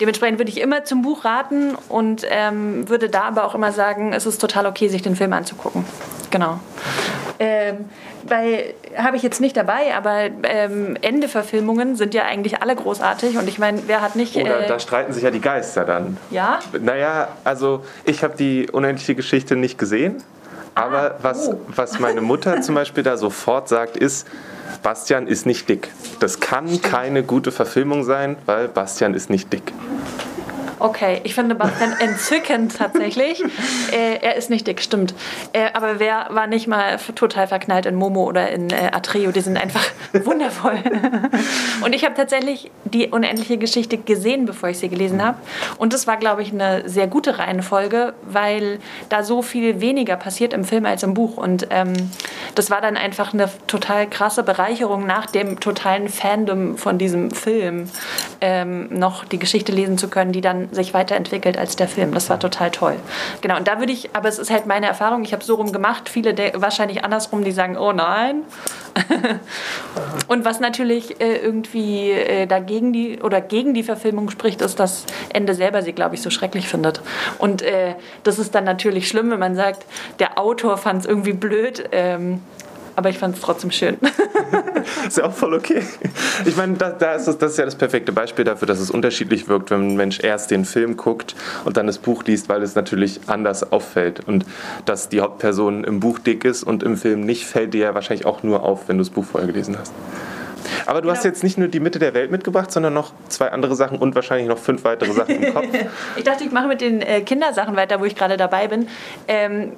Speaker 1: dementsprechend würde ich immer zum Buch raten und ähm, würde da aber auch immer sagen, es ist total okay, sich den Film anzugucken. Genau. Ähm, weil habe ich jetzt nicht dabei, aber ähm, Ende-Verfilmungen sind ja eigentlich alle großartig und ich meine, wer hat nicht.
Speaker 8: Oder
Speaker 1: äh,
Speaker 8: da streiten sich ja die Geister dann.
Speaker 1: ja?
Speaker 8: Naja, also ich habe die unendliche Geschichte nicht gesehen, aber was,
Speaker 1: oh.
Speaker 8: was meine Mutter zum [laughs] Beispiel da sofort sagt, ist, Bastian ist nicht dick. Das kann keine gute Verfilmung sein, weil Bastian ist nicht dick.
Speaker 1: Okay, ich finde Bastian [laughs] entzückend tatsächlich. äh, er ist nicht dick, stimmt. Äh, aber wer war nicht mal total verknallt in Momo oder in äh, Atreo? Die sind einfach [laughs] wundervoll. Und ich habe tatsächlich die unendliche Geschichte gesehen, bevor ich sie gelesen habe. Und das war, glaube ich, eine sehr gute Reihenfolge, weil da so viel weniger passiert im Film als im Buch. Und ähm, das war dann einfach eine total krasse Bereicherung nach dem totalen Fandom von diesem Film, ähm, noch die Geschichte lesen zu können, die dann sich weiterentwickelt als der Film. Das war total toll. Genau, und da würde ich, aber es ist halt meine Erfahrung, ich habe so rum gemacht, viele wahrscheinlich andersrum, die sagen, oh nein. [laughs] und was natürlich äh, irgendwie äh, dagegen die oder gegen die Verfilmung spricht, ist, dass Ende selber sie, glaube ich, so schrecklich findet. Und äh, das ist dann natürlich schlimm, wenn man sagt, der Autor fand es irgendwie blöd. Ähm, aber ich fand es trotzdem schön. [laughs]
Speaker 8: Ist ja auch voll okay. Ich meine, da, da ist es, das ist ja das perfekte Beispiel dafür, dass es unterschiedlich wirkt, wenn ein Mensch erst den Film guckt und dann das Buch liest, weil es natürlich anders auffällt. Und dass die Hauptperson im Buch dick ist und im Film nicht, fällt dir ja wahrscheinlich auch nur auf, wenn du das Buch vorher gelesen hast. Aber du hast
Speaker 1: Genau.
Speaker 8: jetzt nicht nur die Mitte der Welt mitgebracht, sondern noch zwei andere Sachen und wahrscheinlich noch fünf weitere Sachen im Kopf. [laughs]
Speaker 1: Ich dachte, ich mache mit den äh, Kindersachen weiter, wo ich gerade dabei bin. Ähm,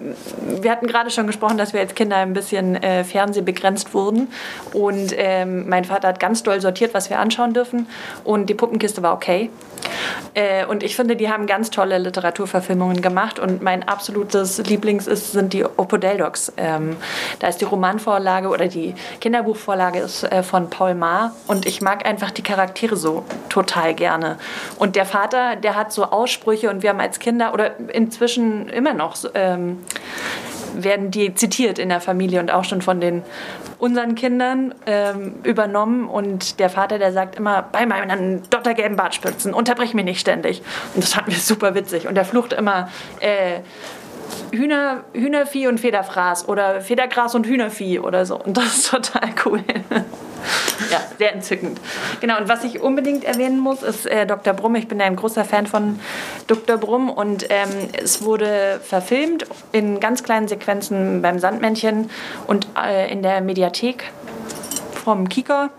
Speaker 1: wir hatten gerade schon gesprochen, dass wir als Kinder ein bisschen äh, fernsehbegrenzt wurden. Und ähm, mein Vater hat ganz doll sortiert, was wir anschauen dürfen. Und die Puppenkiste war okay. Äh, und ich finde, die haben ganz tolle Literaturverfilmungen gemacht. Und mein absolutes Lieblings ist, sind die Opodeldocs. Ähm, da ist die Romanvorlage oder die Kinderbuchvorlage ist äh, von Paul Maar. Und ich mag einfach die Charaktere so total gerne. Und der Vater, der hat so Aussprüche und wir haben als Kinder oder inzwischen immer noch ähm, werden die zitiert in der Familie und auch schon von den unseren Kindern ähm, übernommen. Und der Vater, der sagt immer, bei meinen dottergelben Bartspitzen, unterbrech mich nicht ständig. Und das fanden wir super witzig. Und der flucht immer, äh, Hühner, Hühnervieh und Federfraß oder Federgras und Hühnervieh oder so. Und das ist total cool. ja, sehr entzückend. Genau, und was ich unbedingt erwähnen muss, ist äh, Dr. Brumm. Ich bin ja ein großer Fan von Dr. Brumm und ähm, es wurde verfilmt in ganz kleinen Sequenzen beim Sandmännchen und äh, in der Mediathek vom Kika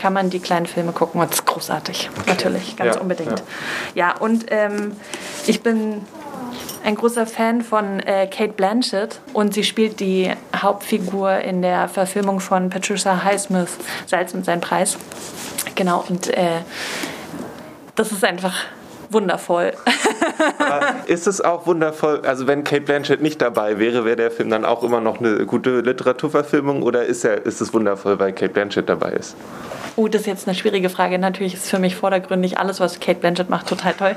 Speaker 1: kann man die kleinen Filme gucken und es ist großartig. Natürlich, ganz
Speaker 8: Ja,
Speaker 1: unbedingt. Ja, und ähm, ich bin ein großer Fan von äh, Kate Blanchett und sie spielt die Hauptfigur in der Verfilmung von Patricia Highsmith, Salz und sein Preis. Genau, und äh, das ist einfach wundervoll. [laughs]
Speaker 8: Ist es auch wundervoll, also wenn Kate Blanchett nicht dabei wäre, wäre der Film dann auch immer noch eine gute Literaturverfilmung oder ist, er, ist es wundervoll, weil Kate Blanchett dabei ist?
Speaker 1: Oh, das ist jetzt eine schwierige Frage. Natürlich ist für mich vordergründig alles, was Kate Blanchett macht, total toll.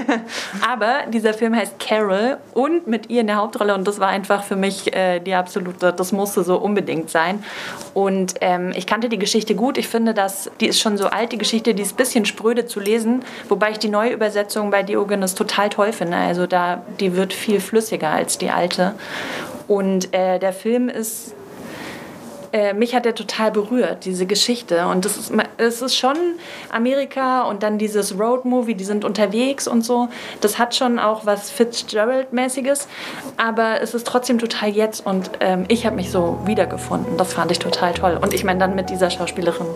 Speaker 1: [laughs] Aber dieser Film heißt Carol und mit ihr in der Hauptrolle und das war einfach für mich äh, die absolute, das musste so unbedingt sein. Und ähm, ich kannte die Geschichte gut. Ich finde, dass die ist schon so alt, die Geschichte, die ist ein bisschen spröde zu lesen, wobei ich die neue Übersetzung bei Diogenes total toll finde. Also da, die wird viel flüssiger als die alte. Und äh, der Film ist äh, mich hat er total berührt, diese Geschichte. Und das ist, es ist schon Amerika und dann dieses Road-Movie, die sind unterwegs und so. Das hat schon auch was Fitzgerald-mäßiges, aber es ist trotzdem total jetzt und ähm, ich habe mich so wiedergefunden. Das fand ich total toll. Und ich meine dann mit dieser Schauspielerin.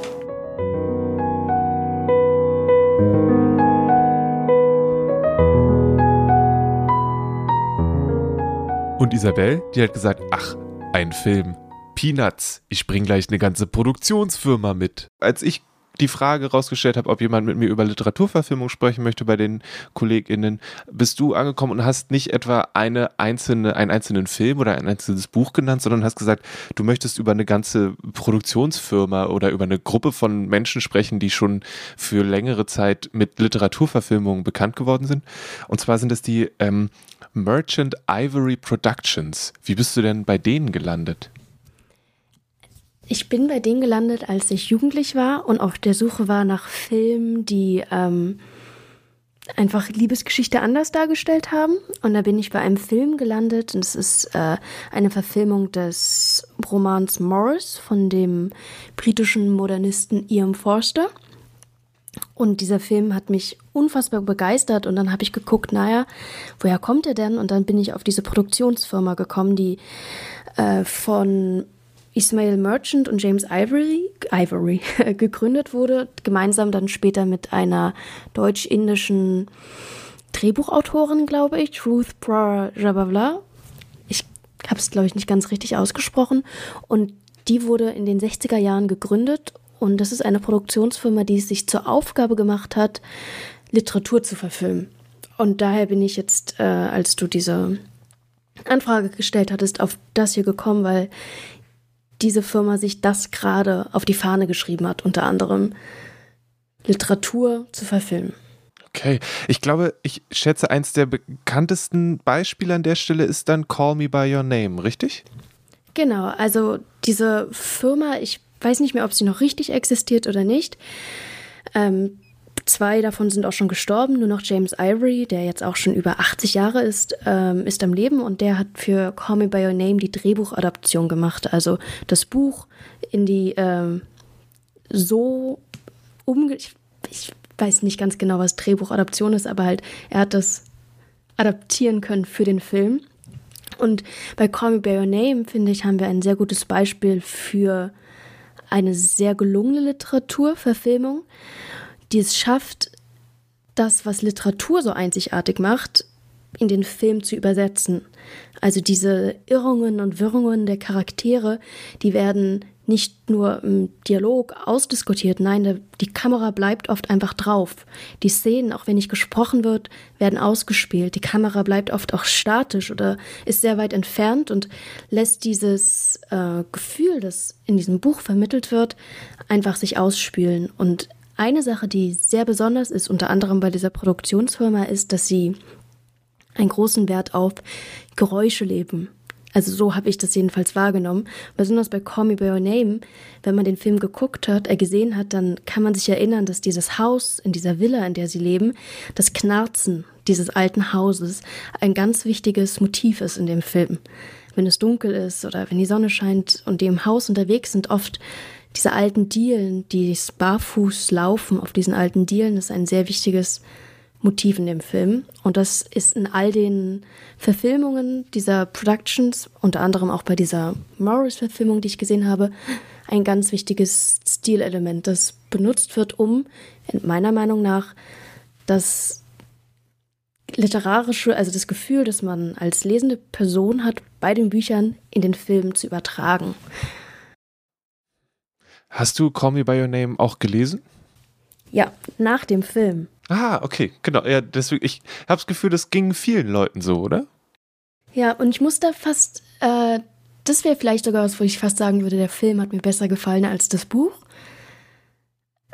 Speaker 2: Und Isabel, die hat gesagt, ach, ein Film. Peanuts. Ich bring gleich eine ganze Produktionsfirma mit. Als ich die Frage rausgestellt habe, ob jemand mit mir über Literaturverfilmung sprechen möchte bei den KollegInnen, bist du angekommen und hast nicht etwa eine einzelne, einen einzelnen Film oder ein einzelnes Buch genannt, sondern hast gesagt, du möchtest über eine ganze Produktionsfirma oder über eine Gruppe von Menschen sprechen, die schon für längere Zeit mit Literaturverfilmungen bekannt geworden sind. Und zwar sind es die ähm, Merchant Ivory Productions. Wie bist du denn bei denen gelandet?
Speaker 3: Ich bin bei denen gelandet, als ich jugendlich war und auf der Suche war nach Filmen, die ähm, einfach Liebesgeschichte anders dargestellt haben. Und da bin ich bei einem Film gelandet. Und es ist äh, eine Verfilmung des Romans Morris von dem britischen Modernisten Ian Forster. Und dieser Film hat mich unfassbar begeistert und dann habe ich geguckt, naja, woher kommt er denn? Und dann bin ich auf diese Produktionsfirma gekommen, die äh, von Ismail Merchant und James Ivory, Ivory [laughs] gegründet wurde, gemeinsam dann später mit einer deutsch-indischen Drehbuchautorin, glaube ich, Ruth Prabhavla. Ich habe es, glaube ich, nicht ganz richtig ausgesprochen. Und die wurde in den 60er Jahren gegründet und das ist eine Produktionsfirma, die es sich zur Aufgabe gemacht hat, Literatur zu verfilmen. Und daher bin ich jetzt, äh, als du diese Anfrage gestellt hattest, auf das hier gekommen, weil diese Firma sich das gerade auf die Fahne geschrieben hat, unter anderem Literatur zu verfilmen.
Speaker 2: Okay, ich glaube, ich schätze, eins der bekanntesten Beispiele an der Stelle ist dann Call Me By Your Name, richtig?
Speaker 3: Genau, also diese Firma, ich weiß nicht mehr, ob sie noch richtig existiert oder nicht. Ähm, Zwei davon sind auch schon gestorben, nur noch James Ivory, der jetzt auch schon über 80 Jahre ist, ähm, ist am Leben und der hat für Call Me By Your Name die Drehbuchadaption gemacht. Also das Buch in die ähm, so umge... Ich, ich weiß nicht ganz genau, was Drehbuchadaption ist, aber halt, er hat das adaptieren können für den Film. Und bei Call Me By Your Name, finde ich, haben wir ein sehr gutes Beispiel für eine sehr gelungene Literaturverfilmung die es schafft, das, was Literatur so einzigartig macht, in den Film zu übersetzen. Also diese Irrungen und Wirrungen der Charaktere, die werden nicht nur im Dialog ausdiskutiert, nein, die Kamera bleibt oft einfach drauf. Die Szenen, auch wenn nicht gesprochen wird, werden ausgespielt. Die Kamera bleibt oft auch statisch oder ist sehr weit entfernt und lässt dieses äh, Gefühl, das in diesem Buch vermittelt wird, einfach sich ausspülen. Und eine Sache, die sehr besonders ist, unter anderem bei dieser Produktionsfirma, ist, dass sie einen großen Wert auf Geräusche leben. Also so habe ich das jedenfalls wahrgenommen. Besonders bei Call Me By Your Name, wenn man den Film geguckt hat, er gesehen hat, dann kann man sich erinnern, dass dieses Haus in dieser Villa, in der sie leben, das Knarzen dieses alten Hauses ein ganz wichtiges Motiv ist in dem Film. Wenn es dunkel ist oder wenn die Sonne scheint und die im Haus unterwegs sind, oft diese alten Dielen, die barfuß laufen auf diesen alten Dielen, ist ein sehr wichtiges Motiv in dem Film. Und das ist in all den Verfilmungen dieser Productions, unter anderem auch bei dieser Morris-Verfilmung, die ich gesehen habe, ein ganz wichtiges Stilelement, das benutzt wird, um, meiner Meinung nach, das literarische, also das Gefühl, das man als lesende Person hat, bei den Büchern in den Film zu übertragen.
Speaker 2: Hast du Call Me By Your Name auch gelesen?
Speaker 3: Ja, nach dem Film.
Speaker 2: Ah, okay, genau. Ja, deswegen, ich habe das Gefühl, das ging vielen Leuten so, oder?
Speaker 3: Ja, und ich muss da fast, äh, das wäre vielleicht sogar was, wo ich fast sagen würde, der Film hat mir besser gefallen als das Buch.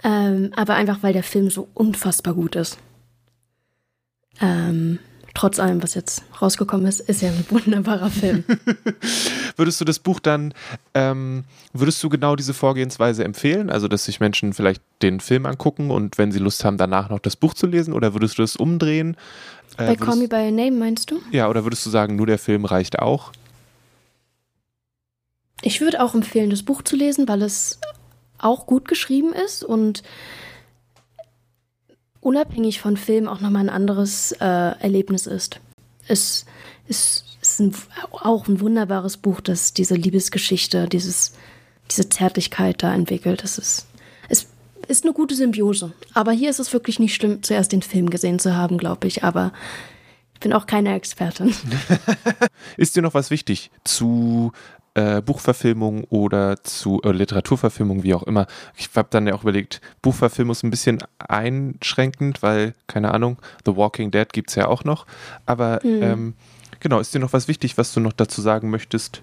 Speaker 3: Ähm, aber einfach, weil der Film so unfassbar gut ist. Ähm, trotz allem, was jetzt rausgekommen ist, ist ja ein wunderbarer Film. [laughs]
Speaker 2: würdest du das Buch dann, ähm, würdest du genau diese Vorgehensweise empfehlen? Also, dass sich Menschen vielleicht den Film angucken und wenn sie Lust haben, danach noch das Buch zu lesen? Oder würdest du das umdrehen?
Speaker 3: Äh, Bei Call Me By Your Name meinst du?
Speaker 2: Ja, oder würdest du sagen, nur der Film reicht auch?
Speaker 3: Ich würde auch empfehlen, das Buch zu lesen, weil es auch gut geschrieben ist und unabhängig von Film auch nochmal ein anderes äh, Erlebnis ist. Es, es ist ein, auch ein wunderbares Buch, das diese Liebesgeschichte, dieses, diese Zärtlichkeit da entwickelt. Das ist, es ist eine gute Symbiose. Aber hier ist es wirklich nicht schlimm, zuerst den Film gesehen zu haben, glaube ich. Aber ich bin auch keine Expertin. [laughs]
Speaker 2: ist dir noch was wichtig zu äh, Buchverfilmung oder zu äh, Literaturverfilmung, wie auch immer. Ich habe dann ja auch überlegt, Buchverfilmung ist ein bisschen einschränkend, weil, keine Ahnung, The Walking Dead gibt es ja auch noch. Aber mhm. ähm, genau, ist dir noch was wichtig, was du noch dazu sagen möchtest?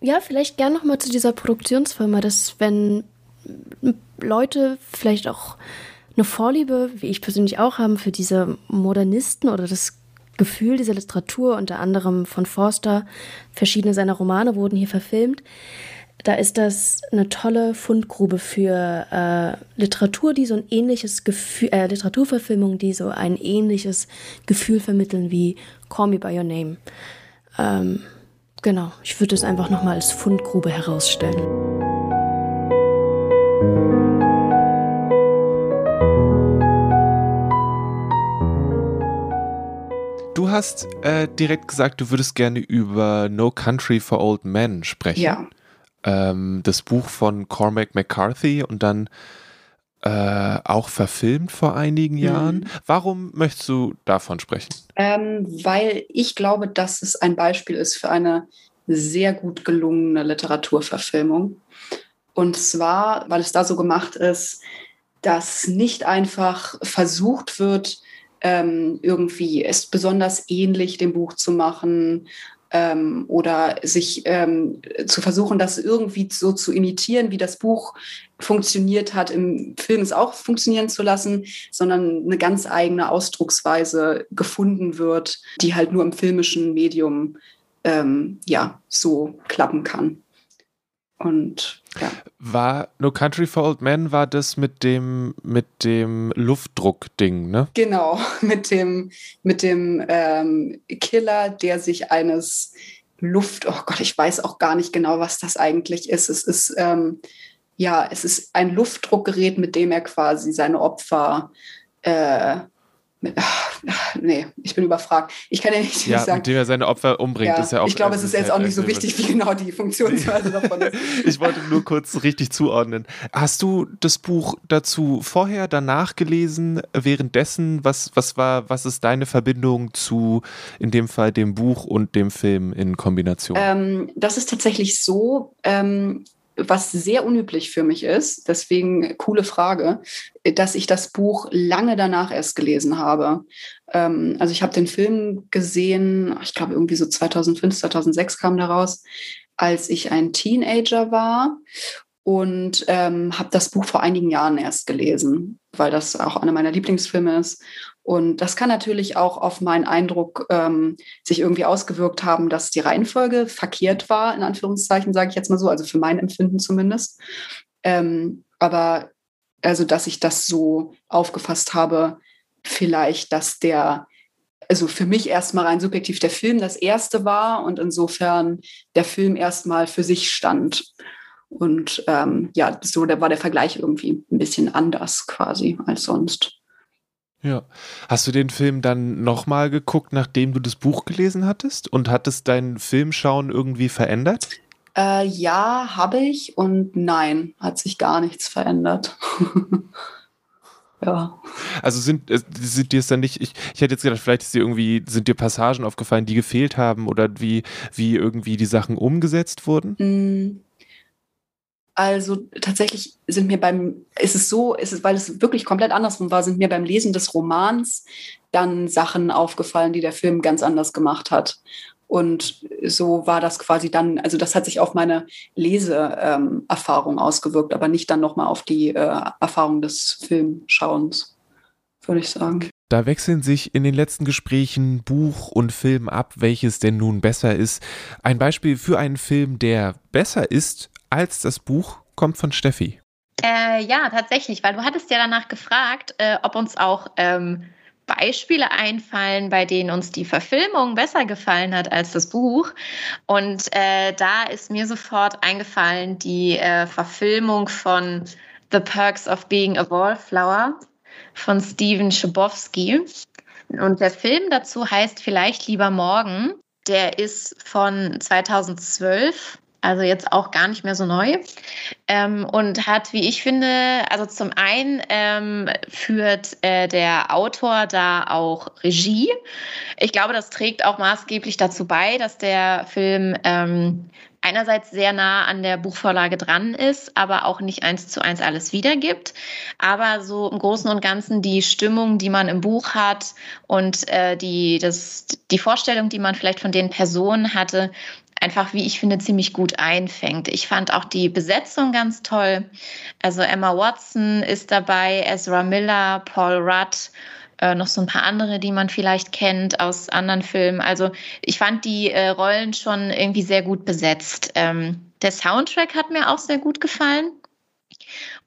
Speaker 3: Ja, vielleicht gern noch mal zu dieser Produktionsfirma, dass wenn Leute vielleicht auch eine Vorliebe, wie ich persönlich auch haben, für diese Modernisten oder das Gefühl dieser Literatur, unter anderem von Forster, verschiedene seiner Romane wurden hier verfilmt. Da ist das eine tolle Fundgrube für äh, Literatur, die so ein ähnliches Gefühl, äh, Literaturverfilmung, die so ein ähnliches Gefühl vermitteln wie Call Me by Your Name. Ähm, genau, ich würde es einfach nochmal als Fundgrube herausstellen.
Speaker 2: Du hast äh, direkt gesagt, du würdest gerne über No Country for Old Men sprechen.
Speaker 4: Ja.
Speaker 2: Ähm, das Buch von Cormac McCarthy und dann äh, auch verfilmt vor einigen mhm. Jahren. Mhm. Warum möchtest du davon sprechen?
Speaker 4: Ähm, weil ich glaube, dass es ein Beispiel ist für eine sehr gut gelungene Literaturverfilmung. Und zwar, weil es da so gemacht ist, dass nicht einfach versucht wird, ähm, irgendwie es besonders ähnlich dem Buch zu machen ähm, oder sich ähm, zu versuchen, das irgendwie so zu imitieren, wie das Buch funktioniert hat, im Film es auch funktionieren zu lassen, sondern eine ganz eigene Ausdrucksweise gefunden wird, die halt nur im filmischen Medium ähm, ja so klappen kann. Und ja.
Speaker 2: War No Country for Old Men war das mit dem mit dem Luftdruckding, ne?
Speaker 4: Genau, [laughs] mit dem mit dem ähm, Killer, der sich eines Luft, oh Gott, ich weiß auch gar nicht genau, was das eigentlich ist. Es ist ähm, ja, es ist ein Luftdruckgerät, mit dem er quasi seine Opfer äh, Ach, nee, ich bin überfragt. Ich kann ja nicht
Speaker 2: ja,
Speaker 4: sagen.
Speaker 2: Mit dem er seine Opfer umbringt,
Speaker 4: ja,
Speaker 2: ist ja auch.
Speaker 4: Ich glaube, es ist jetzt auch nicht so wichtig, wie genau die Funktionsweise [laughs] davon ist.
Speaker 2: ich wollte nur kurz richtig zuordnen. Hast du das Buch dazu vorher, danach gelesen, währenddessen? Was, was war, was ist deine Verbindung zu, in dem Fall, dem Buch und dem Film in Kombination?
Speaker 4: Ähm, das ist tatsächlich so. Ähm, was sehr unüblich für mich ist, deswegen coole Frage, dass ich das Buch lange danach erst gelesen habe. Ähm, also ich habe den Film gesehen, ich glaube irgendwie so 2005, 2006 kam der raus, als ich ein Teenager war und ähm, habe das Buch vor einigen Jahren erst gelesen, weil das auch einer meiner Lieblingsfilme ist. Und das kann natürlich auch auf meinen Eindruck ähm, sich irgendwie ausgewirkt haben, dass die Reihenfolge verkehrt war, in Anführungszeichen, sage ich jetzt mal so, also für mein Empfinden zumindest. Ähm, aber also, dass ich das so aufgefasst habe, vielleicht, dass der, also für mich erstmal rein subjektiv der Film das erste war und insofern der Film erstmal für sich stand. Und ähm, ja, so da war der Vergleich irgendwie ein bisschen anders quasi als sonst.
Speaker 2: Ja. Hast du den Film dann nochmal geguckt, nachdem du das Buch gelesen hattest? Und hat es dein Filmschauen irgendwie verändert?
Speaker 4: Äh, ja, habe ich und nein, hat sich gar nichts verändert. [laughs] ja.
Speaker 2: Also sind, äh, sind dir es dann nicht, ich, ich hätte jetzt gedacht, vielleicht ist dir irgendwie, sind dir Passagen aufgefallen, die gefehlt haben oder wie, wie irgendwie die Sachen umgesetzt wurden?
Speaker 4: Mm. Also tatsächlich sind mir beim, ist es so, ist es, weil es wirklich komplett andersrum war, sind mir beim Lesen des Romans dann Sachen aufgefallen, die der Film ganz anders gemacht hat. Und so war das quasi dann, also das hat sich auf meine Leseerfahrung ähm, ausgewirkt, aber nicht dann nochmal auf die äh, Erfahrung des Filmschauens, würde ich sagen.
Speaker 2: Da wechseln sich in den letzten Gesprächen Buch und Film ab, welches denn nun besser ist. Ein Beispiel für einen Film, der besser ist als das Buch, kommt von Steffi.
Speaker 5: Äh, ja, tatsächlich, weil du hattest ja danach gefragt, äh, ob uns auch ähm, Beispiele einfallen, bei denen uns die Verfilmung besser gefallen hat als das Buch. Und äh, da ist mir sofort eingefallen die äh, Verfilmung von The Perks of Being a Wallflower von Steven Schabowski. Und der Film dazu heißt Vielleicht lieber morgen. Der ist von 2012 also jetzt auch gar nicht mehr so neu. Ähm, und hat, wie ich finde, also zum einen ähm, führt äh, der Autor da auch Regie. Ich glaube, das trägt auch maßgeblich dazu bei, dass der Film ähm, einerseits sehr nah an der Buchvorlage dran ist, aber auch nicht eins zu eins alles wiedergibt. Aber so im Großen und Ganzen die Stimmung, die man im Buch hat und äh, die, das, die Vorstellung, die man vielleicht von den Personen hatte, einfach, wie ich finde, ziemlich gut einfängt. Ich fand auch die Besetzung ganz toll. Also Emma Watson ist dabei, Ezra Miller, Paul Rudd, äh, noch so ein paar andere, die man vielleicht kennt aus anderen Filmen. Also ich fand die äh, Rollen schon irgendwie sehr gut besetzt. Ähm, der Soundtrack hat mir auch sehr gut gefallen.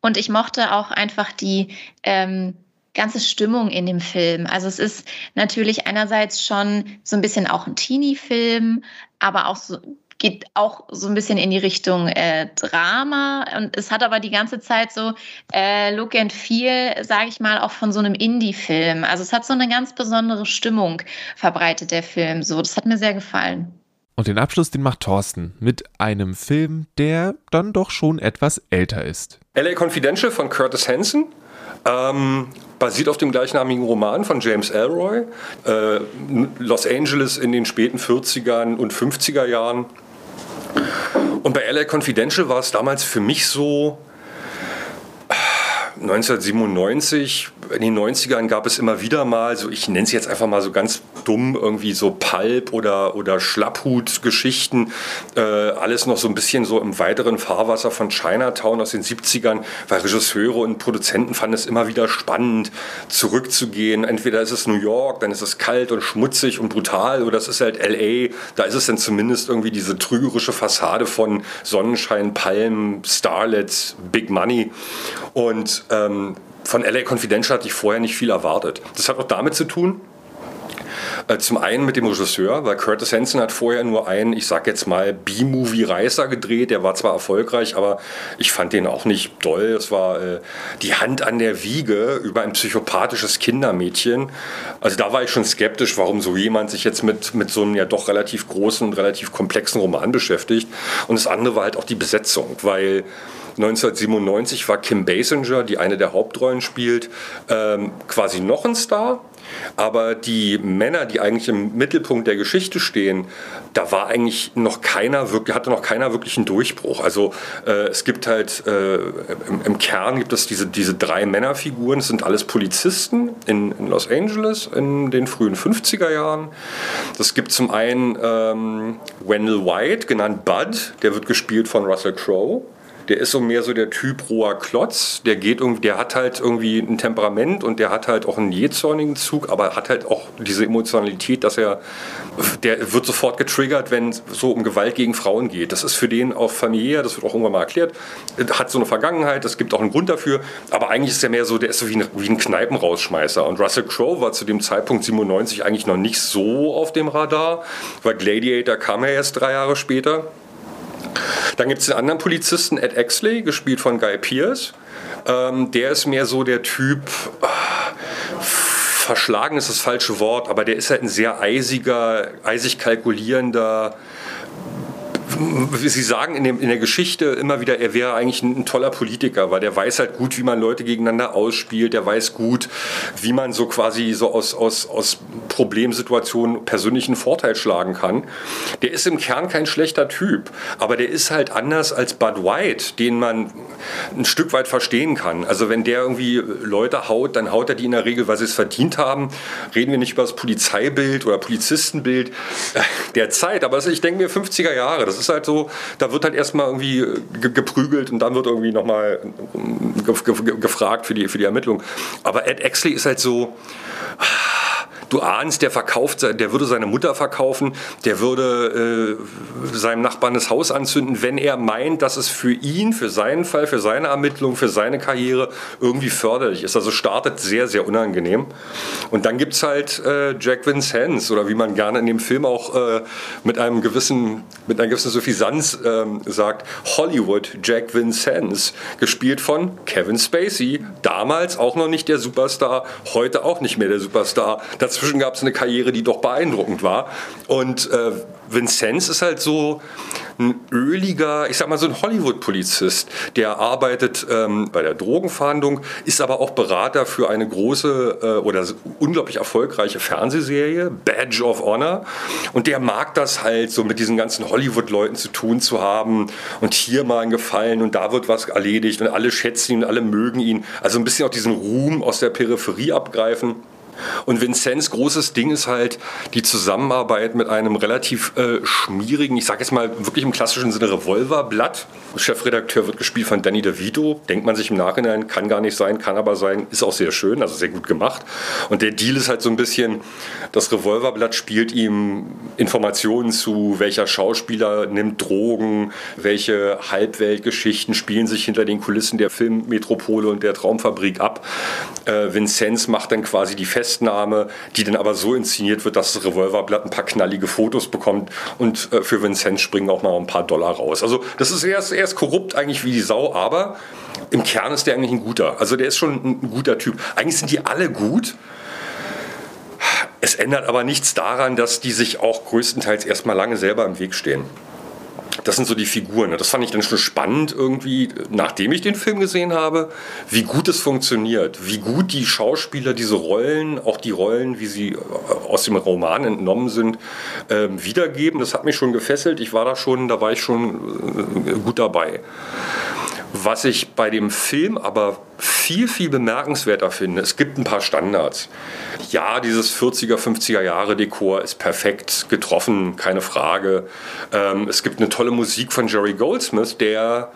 Speaker 5: Und ich mochte auch einfach die ähm, ganze Stimmung in dem Film. Also es ist natürlich einerseits schon so ein bisschen auch ein Teenie-Film, aber auch so geht auch so ein bisschen in die Richtung äh, Drama und es hat aber die ganze Zeit so äh, Look and Feel, sage ich mal, auch von so einem Indie-Film. Also es hat so eine ganz besondere Stimmung verbreitet, der Film. So, das hat mir sehr gefallen.
Speaker 2: Und den Abschluss, den macht Thorsten mit einem Film, der dann doch schon etwas älter ist.
Speaker 6: LA Confidential von Curtis Hanson. Ähm, basiert auf dem gleichnamigen Roman von James Elroy. Äh, Los Angeles in den späten 40ern und 50er Jahren. Und bei LA Confidential war es damals für mich so, 1997, in den 90ern gab es immer wieder mal, so ich nenne es jetzt einfach mal so ganz dumm, irgendwie so Pulp oder, oder Schlapphut-Geschichten. Äh, alles noch so ein bisschen so im weiteren Fahrwasser von Chinatown aus den 70ern, weil Regisseure und Produzenten fanden es immer wieder spannend, zurückzugehen. Entweder ist es New York, dann ist es kalt und schmutzig und brutal, oder es ist halt LA, da ist es dann zumindest irgendwie diese trügerische Fassade von Sonnenschein, Palmen, Starlets, Big Money. Und ähm, von LA Confidential hatte ich vorher nicht viel erwartet. Das hat auch damit zu tun, zum einen mit dem Regisseur, weil Curtis Hanson hat vorher nur einen, ich sag jetzt mal, B-Movie-Reißer gedreht. Der war zwar erfolgreich, aber ich fand den auch nicht doll. Es war äh, die Hand an der Wiege über ein psychopathisches Kindermädchen. Also da war ich schon skeptisch, warum so jemand sich jetzt mit, mit so einem ja doch relativ großen und relativ komplexen Roman beschäftigt. Und das andere war halt auch die Besetzung, weil 1997 war Kim Basinger, die eine der Hauptrollen spielt, ähm, quasi noch ein Star. Aber die Männer, die eigentlich im Mittelpunkt der Geschichte stehen, da war eigentlich noch keiner wirklich, hatte noch keiner wirklich einen Durchbruch. Also äh, es gibt halt äh, im, im, Kern gibt es diese, diese drei Männerfiguren, es sind alles Polizisten in, in Los Angeles in den frühen 50er Jahren. Das gibt zum einen ähm, Wendell White, genannt Bud, der wird gespielt von Russell Crowe der ist so mehr so der Typ roher Klotz. Der geht irgendwie, der hat halt irgendwie ein Temperament und der hat halt auch einen jähzornigen Zug, aber hat halt auch diese Emotionalität, dass er, der wird sofort getriggert, wenn es so um Gewalt gegen Frauen geht. Das ist für den auch familiär, das wird auch irgendwann mal erklärt, hat so eine Vergangenheit, es gibt auch einen Grund dafür, aber eigentlich ist er mehr so, der ist so wie ein, wie ein Kneipenrausschmeißer. Und Russell Crowe war zu dem Zeitpunkt 97 eigentlich noch nicht so auf dem Radar, weil Gladiator kam ja erst drei Jahre später. Dann gibt es den anderen Polizisten, Ed Exley, gespielt von Guy Pierce. Ähm, der ist mehr so der Typ. Äh, verschlagen ist das falsche Wort, aber der ist halt ein sehr eisiger, eisig kalkulierender, Sie sagen in, dem, in, der Geschichte immer wieder, er wäre eigentlich ein, ein, toller Politiker, weil der weiß halt gut, wie man Leute gegeneinander ausspielt, der weiß gut, wie man so quasi so aus, aus, aus Problemsituationen persönlichen Vorteil schlagen kann. Der ist im Kern kein schlechter Typ, aber der ist halt anders als Bud White, den man ein Stück weit verstehen kann. Also wenn der irgendwie Leute haut, dann haut er die in der Regel, weil sie es verdient haben. Reden wir nicht über das Polizeibild oder Polizistenbild der Zeit, aber ich denke mir 50er Jahre, das ist halt so, da wird halt erstmal irgendwie äh, geprügelt und dann wird irgendwie nochmal äh, gefragt für die, für die Ermittlung. Aber Ed Exley ist halt so du ahnst, der verkauft, der würde seine Mutter verkaufen, der würde äh, seinem Nachbarn das Haus anzünden, wenn er meint, dass es für ihn, für seinen Fall, für seine Ermittlung, für seine Karriere irgendwie förderlich ist. Also startet sehr, sehr unangenehm. Und dann gibt es halt äh, Jack Vincennes oder wie man gerne in dem Film auch äh, mit einem gewissen, mit einer gewissen Suffisanz ähm, sagt, Hollywood Jack Vincennes, gespielt von Kevin Spacey, damals auch noch nicht der Superstar, heute auch nicht mehr der Superstar. Dazwischen dazwischen gab es eine Karriere, die doch beeindruckend war. Und äh, Vincenz ist halt so ein öliger, ich sag mal so ein Hollywood-Polizist, der arbeitet ähm, bei der Drogenfahndung, ist aber auch Berater für eine große äh, oder unglaublich erfolgreiche Fernsehserie, Badge of Honor. Und der mag das halt so mit diesen ganzen Hollywood-Leuten zu tun zu haben und hier mal einen Gefallen und da wird was erledigt und alle schätzen ihn, alle mögen ihn. Also ein bisschen auch diesen Ruhm aus der Peripherie abgreifen. Und Vincenz großes Ding ist halt die Zusammenarbeit mit einem relativ äh, schmierigen, ich sage jetzt mal wirklich im klassischen Sinne Revolverblatt. Chefredakteur wird gespielt von Danny DeVito. Denkt man sich im Nachhinein, kann gar nicht sein, kann aber sein, ist auch sehr schön, also sehr gut gemacht. Und der Deal ist halt so ein bisschen, das Revolverblatt spielt ihm Informationen zu, welcher Schauspieler nimmt Drogen, welche Halbweltgeschichten spielen sich hinter den Kulissen der Filmmetropole und der Traumfabrik ab. Äh, Vincenz macht dann quasi die Fest Festnahme, die dann aber so inszeniert wird, dass das Revolverblatt ein paar knallige Fotos bekommt und äh, für Vincent springen auch mal ein paar Dollar raus. Also das ist erst, erst korrupt eigentlich wie die Sau, aber im Kern ist der eigentlich ein guter. Also der ist schon ein guter Typ. Eigentlich sind die alle gut. Es ändert aber nichts daran, dass die sich auch größtenteils erstmal lange selber im Weg stehen das sind so die Figuren. Das fand ich dann schon spannend irgendwie, nachdem ich den Film gesehen habe, wie gut es funktioniert, wie gut die Schauspieler diese Rollen, auch die Rollen, wie sie äh, aus dem Roman entnommen sind, ähm, wiedergeben. Das hat mich schon gefesselt. Ich war da schon, da war ich schon äh, gut dabei. Was ich bei dem Film aber viel, viel bemerkenswerter finde, es gibt ein paar Standards. Ja, dieses 40er, 50er Jahre Dekor ist perfekt getroffen, keine Frage. Ähm, es gibt eine tolle Musik von Jerry Goldsmith, der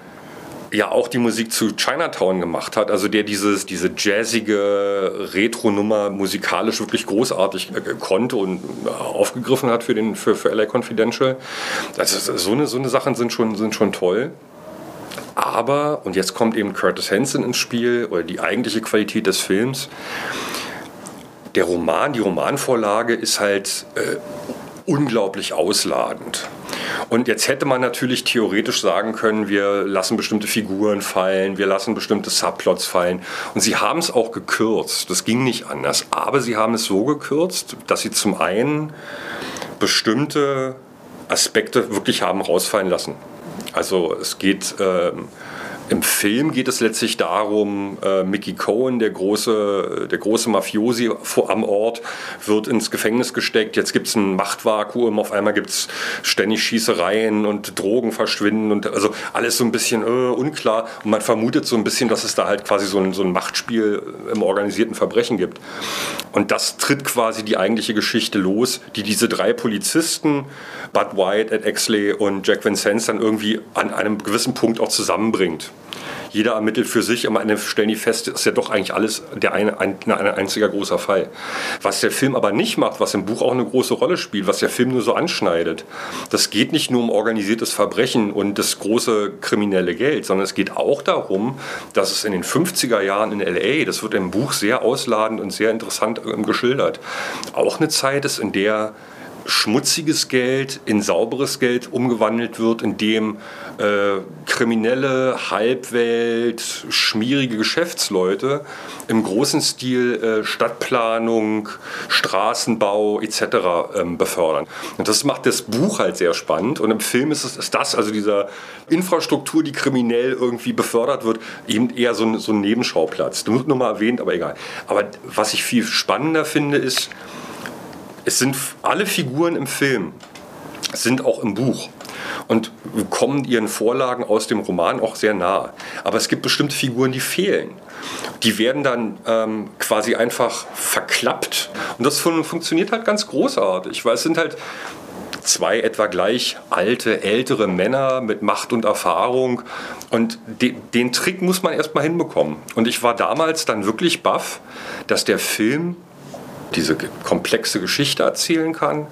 Speaker 6: ja auch die Musik zu Chinatown gemacht hat, also der dieses, diese jazzige Retro-Nummer musikalisch wirklich großartig äh, konnte und äh, aufgegriffen hat für, den, für, für LA Confidential. Also so eine, so eine Sachen sind schon, sind schon toll. Aber, und jetzt kommt eben Curtis Hanson ins Spiel, oder die eigentliche Qualität des Films, der Roman, die Romanvorlage ist halt äh, unglaublich ausladend. Und jetzt hätte man natürlich theoretisch sagen können, wir lassen bestimmte Figuren fallen, wir lassen bestimmte Subplots fallen. Und sie haben es auch gekürzt. Das ging nicht anders. Aber sie haben es so gekürzt, dass sie zum einen bestimmte Aspekte wirklich haben rausfallen lassen. Also es geht ähm, im Film geht es letztlich darum, äh, Mickey Cohen, der große, der große Mafiosi am Ort, wird ins Gefängnis gesteckt. Jetzt gibt es ein Machtvakuum, auf einmal gibt es ständig Schießereien und Drogen verschwinden und also alles so ein bisschen äh, unklar. Und man vermutet so ein bisschen, dass es da halt quasi so ein, so ein Machtspiel im organisierten Verbrechen gibt. Und das tritt quasi die eigentliche Geschichte los, die diese drei Polizisten, Bud White, Ed Exley und Jack Vincenz, dann irgendwie an einem gewissen Punkt auch zusammenbringt jeder ermittelt für sich, am Ende stellen die fest, ist ja doch eigentlich alles der eine, ein, ein einziger großer Fall. Was der Film aber nicht macht, was im Buch auch eine große Rolle spielt, was der Film nur so anschneidet, das geht nicht nur um organisiertes Verbrechen und das große kriminelle Geld, sondern es geht auch darum, dass es in den 50er Jahren in LA, das wird im Buch sehr ausladend und sehr interessant ähm, geschildert, auch eine Zeit ist, in der schmutziges Geld in sauberes Geld umgewandelt wird, in dem äh, kriminelle Halbwelt, schmierige Geschäftsleute im großen Stil äh, Stadtplanung, Straßenbau etc. Ähm, befördern. Und das macht das Buch halt sehr spannend. Und im Film ist, es, ist das, also dieser Infrastruktur, die kriminell irgendwie befördert wird, eben eher so ein, so ein Nebenschauplatz. Du wird nur mal erwähnt, aber egal. Aber was ich viel spannender finde, ist, es sind alle Figuren im Film, sind auch im Buch und kommen ihren Vorlagen aus dem Roman auch sehr nahe. Aber es gibt bestimmte Figuren, die fehlen. Die werden dann ähm, quasi einfach verklappt. Und das fun funktioniert halt ganz großartig, weil es sind halt zwei etwa gleich alte, ältere Männer mit Macht und Erfahrung. Und de den Trick muss man erstmal hinbekommen. Und ich war damals dann wirklich baff, dass der Film diese komplexe Geschichte erzählen kann,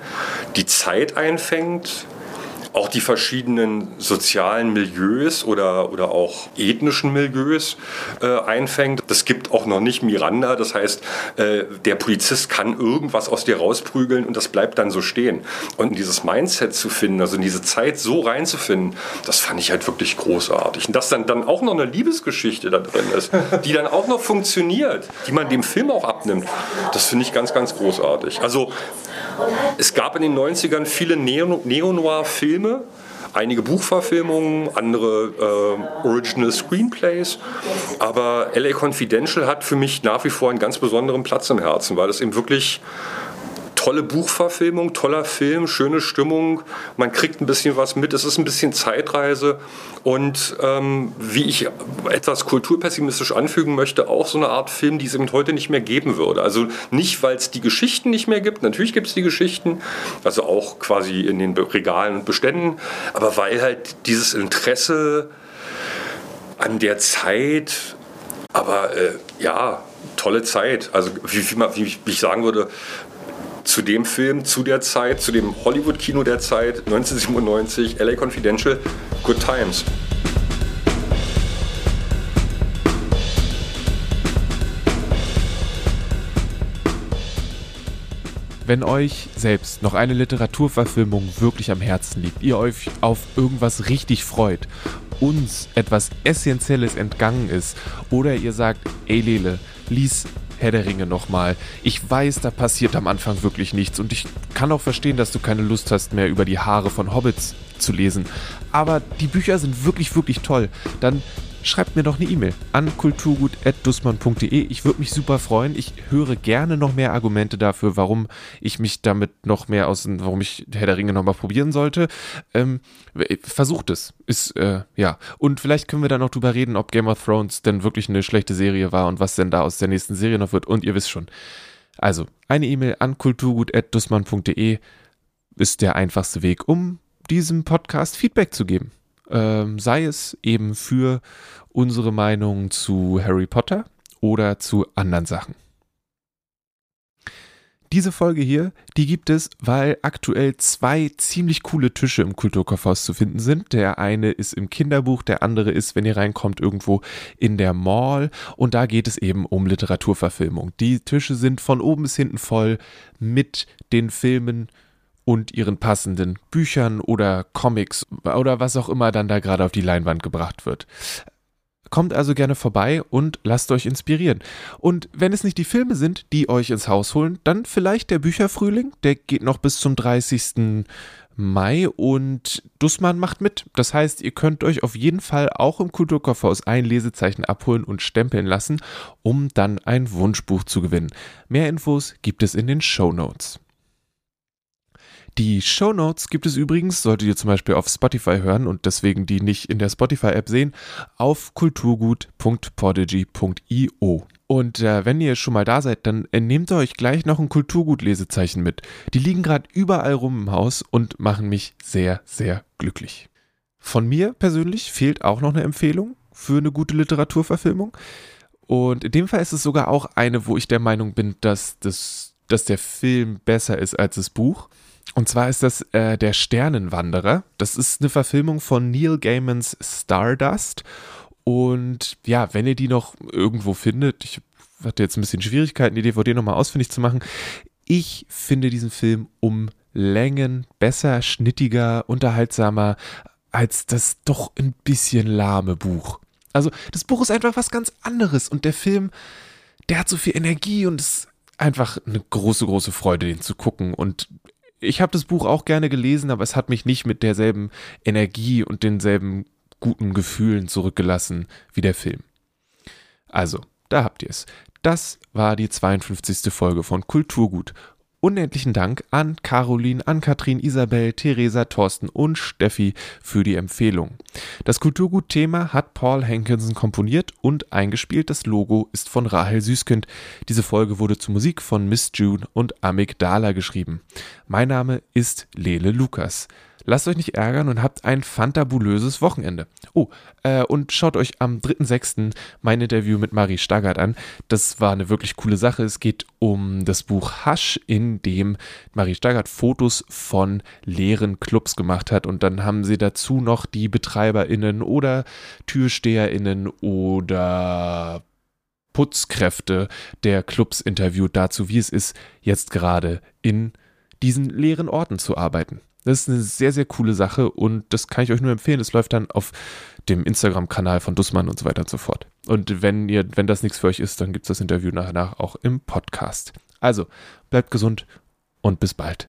Speaker 6: die Zeit einfängt auch die verschiedenen sozialen Milieus oder, oder auch ethnischen Milieus äh, einfängt. Das gibt auch noch nicht Miranda, das heißt, äh, der Polizist kann irgendwas aus dir rausprügeln und das bleibt dann so stehen. Und dieses Mindset zu finden, also in diese Zeit so reinzufinden, das fand ich halt wirklich großartig. Und dass dann, dann auch noch eine Liebesgeschichte da drin ist, die dann auch noch funktioniert, die man dem Film auch abnimmt, das finde ich ganz, ganz großartig. Also es gab in den 90ern viele Neo-Noir-Filme, einige Buchverfilmungen, andere äh, Original Screenplays. Aber LA Confidential hat für mich nach wie vor einen ganz besonderen Platz im Herzen, weil es eben wirklich tolle Buchverfilmung, toller Film, schöne Stimmung. Man kriegt ein bisschen was mit. Es ist ein bisschen Zeitreise und ähm, wie ich etwas kulturpessimistisch anfügen möchte, auch so eine Art Film, die es eben heute nicht mehr geben würde. Also nicht, weil es die Geschichten nicht mehr gibt. Natürlich gibt es die Geschichten, also auch quasi in den Regalen und Beständen, aber weil halt dieses Interesse an der Zeit, aber äh, ja, tolle Zeit. Also wie, wie, wie, ich sagen würde, zu dem Film, zu der Zeit, zu dem Hollywood-Kino der Zeit, 1997, LA Confidential, Good Times.
Speaker 2: Wenn euch selbst noch eine Literaturverfilmung wirklich am Herzen liegt, ihr euch auf irgendwas richtig freut, uns etwas Essentielles entgangen ist oder ihr sagt, ey Lele, lies Herr der Ringe nochmal. Ich weiß, da passiert am Anfang wirklich nichts und ich kann auch verstehen, dass du keine Lust hast mehr über die Haare von Hobbits zu lesen. Aber die Bücher sind wirklich, wirklich toll. Dann schreibt mir doch eine E-Mail an kulturgut.dussmann.de. Ich würde mich super freuen. Ich höre gerne noch mehr Argumente dafür, warum ich mich damit noch mehr aus, warum ich Herr der Ringe nochmal probieren sollte. Ähm, versucht es. Ist, äh, ja. Und vielleicht können wir dann noch drüber reden, ob Game of Thrones denn wirklich eine schlechte Serie war und was denn da aus der nächsten Serie noch wird. Und ihr wisst schon. Also, eine E-Mail an kulturgut.dussmann.de ist der einfachste Weg, um diesem Podcast Feedback zu geben ähm, sei es eben für unsere Meinung zu Harry Potter oder zu anderen Sachen. Diese Folge hier, die gibt es, weil aktuell zwei ziemlich coole Tische im Kulturkaufhaus zu finden sind. Der eine ist im Kinderbuch, der andere ist, wenn ihr reinkommt, irgendwo in der Mall. Und da geht es eben um Literaturverfilmung. Die Tische sind von oben bis hinten voll mit den Filmen und ihren passenden Büchern oder Comics oder was auch immer dann da gerade auf die Leinwand gebracht wird. Kommt also gerne vorbei und lasst euch inspirieren. Und wenn es nicht die Filme sind, die euch ins Haus holen, dann vielleicht der Bücherfrühling, der geht noch bis zum 30. Mai und Dussmann macht mit. Das heißt, ihr könnt euch auf jeden Fall auch im Kulturkaufhaus ein Lesezeichen abholen und stempeln lassen, um dann ein Wunschbuch zu gewinnen. Mehr Infos gibt es in den Show Notes. Die Show Notes gibt es übrigens, solltet ihr zum Beispiel auf Spotify hören und deswegen die nicht in der Spotify-App sehen, auf kulturgut.podigy.io. Und äh, wenn ihr schon mal da seid, dann äh, nehmt euch gleich noch ein Kulturgut-Lesezeichen mit. Die liegen gerade überall rum im Haus und machen mich sehr, sehr glücklich. Von mir persönlich fehlt auch noch eine Empfehlung für eine gute Literaturverfilmung. Und in dem Fall ist es sogar auch eine, wo ich der Meinung bin, dass, das, dass der Film besser ist als das Buch. Und zwar ist das äh, Der Sternenwanderer. Das ist eine Verfilmung von Neil Gaimans Stardust. Und ja, wenn ihr die noch irgendwo findet, ich hatte jetzt ein bisschen Schwierigkeiten, die DVD nochmal ausfindig zu machen. Ich finde diesen Film um Längen besser, schnittiger, unterhaltsamer als das doch ein bisschen lahme Buch. Also das Buch ist einfach was ganz anderes und der Film, der hat so viel Energie und es ist einfach eine große, große Freude, den zu gucken. Und ich habe das Buch auch gerne gelesen, aber es hat mich nicht mit derselben Energie und denselben guten Gefühlen zurückgelassen wie der Film. Also, da habt ihr es. Das war die 52. Folge von Kulturgut unendlichen Dank an Caroline, an Katrin, Isabel, Theresa, Thorsten und Steffi für die Empfehlung. Das Kulturgut-Thema hat Paul Hankinson komponiert und eingespielt. Das Logo ist von Rahel Süßkind. Diese Folge wurde zur Musik von Miss June und Amik Dahler geschrieben. Mein Name ist Lele Lukas. Lasst euch nicht ärgern und habt ein fantabulöses Wochenende. Oh, äh, und schaut euch am 3.6. mein Interview mit Marie Staggert an. Das war eine wirklich coole Sache. Es geht um das Buch Hasch, in dem Marie Staggert Fotos von leeren Clubs gemacht hat. Und dann haben sie dazu noch die BetreiberInnen oder TürsteherInnen oder Putzkräfte der Clubs interviewt dazu, wie es ist, jetzt gerade in diesen leeren Orten zu arbeiten. Das ist eine sehr, sehr coole Sache und das kann ich euch nur empfehlen. Das läuft dann auf dem Instagram-Kanal von Dussmann und so weiter und so fort. Und wenn ihr, wenn das nichts für euch ist, dann gibt es das Interview nachher auch im Podcast. Also, bleibt gesund und bis bald.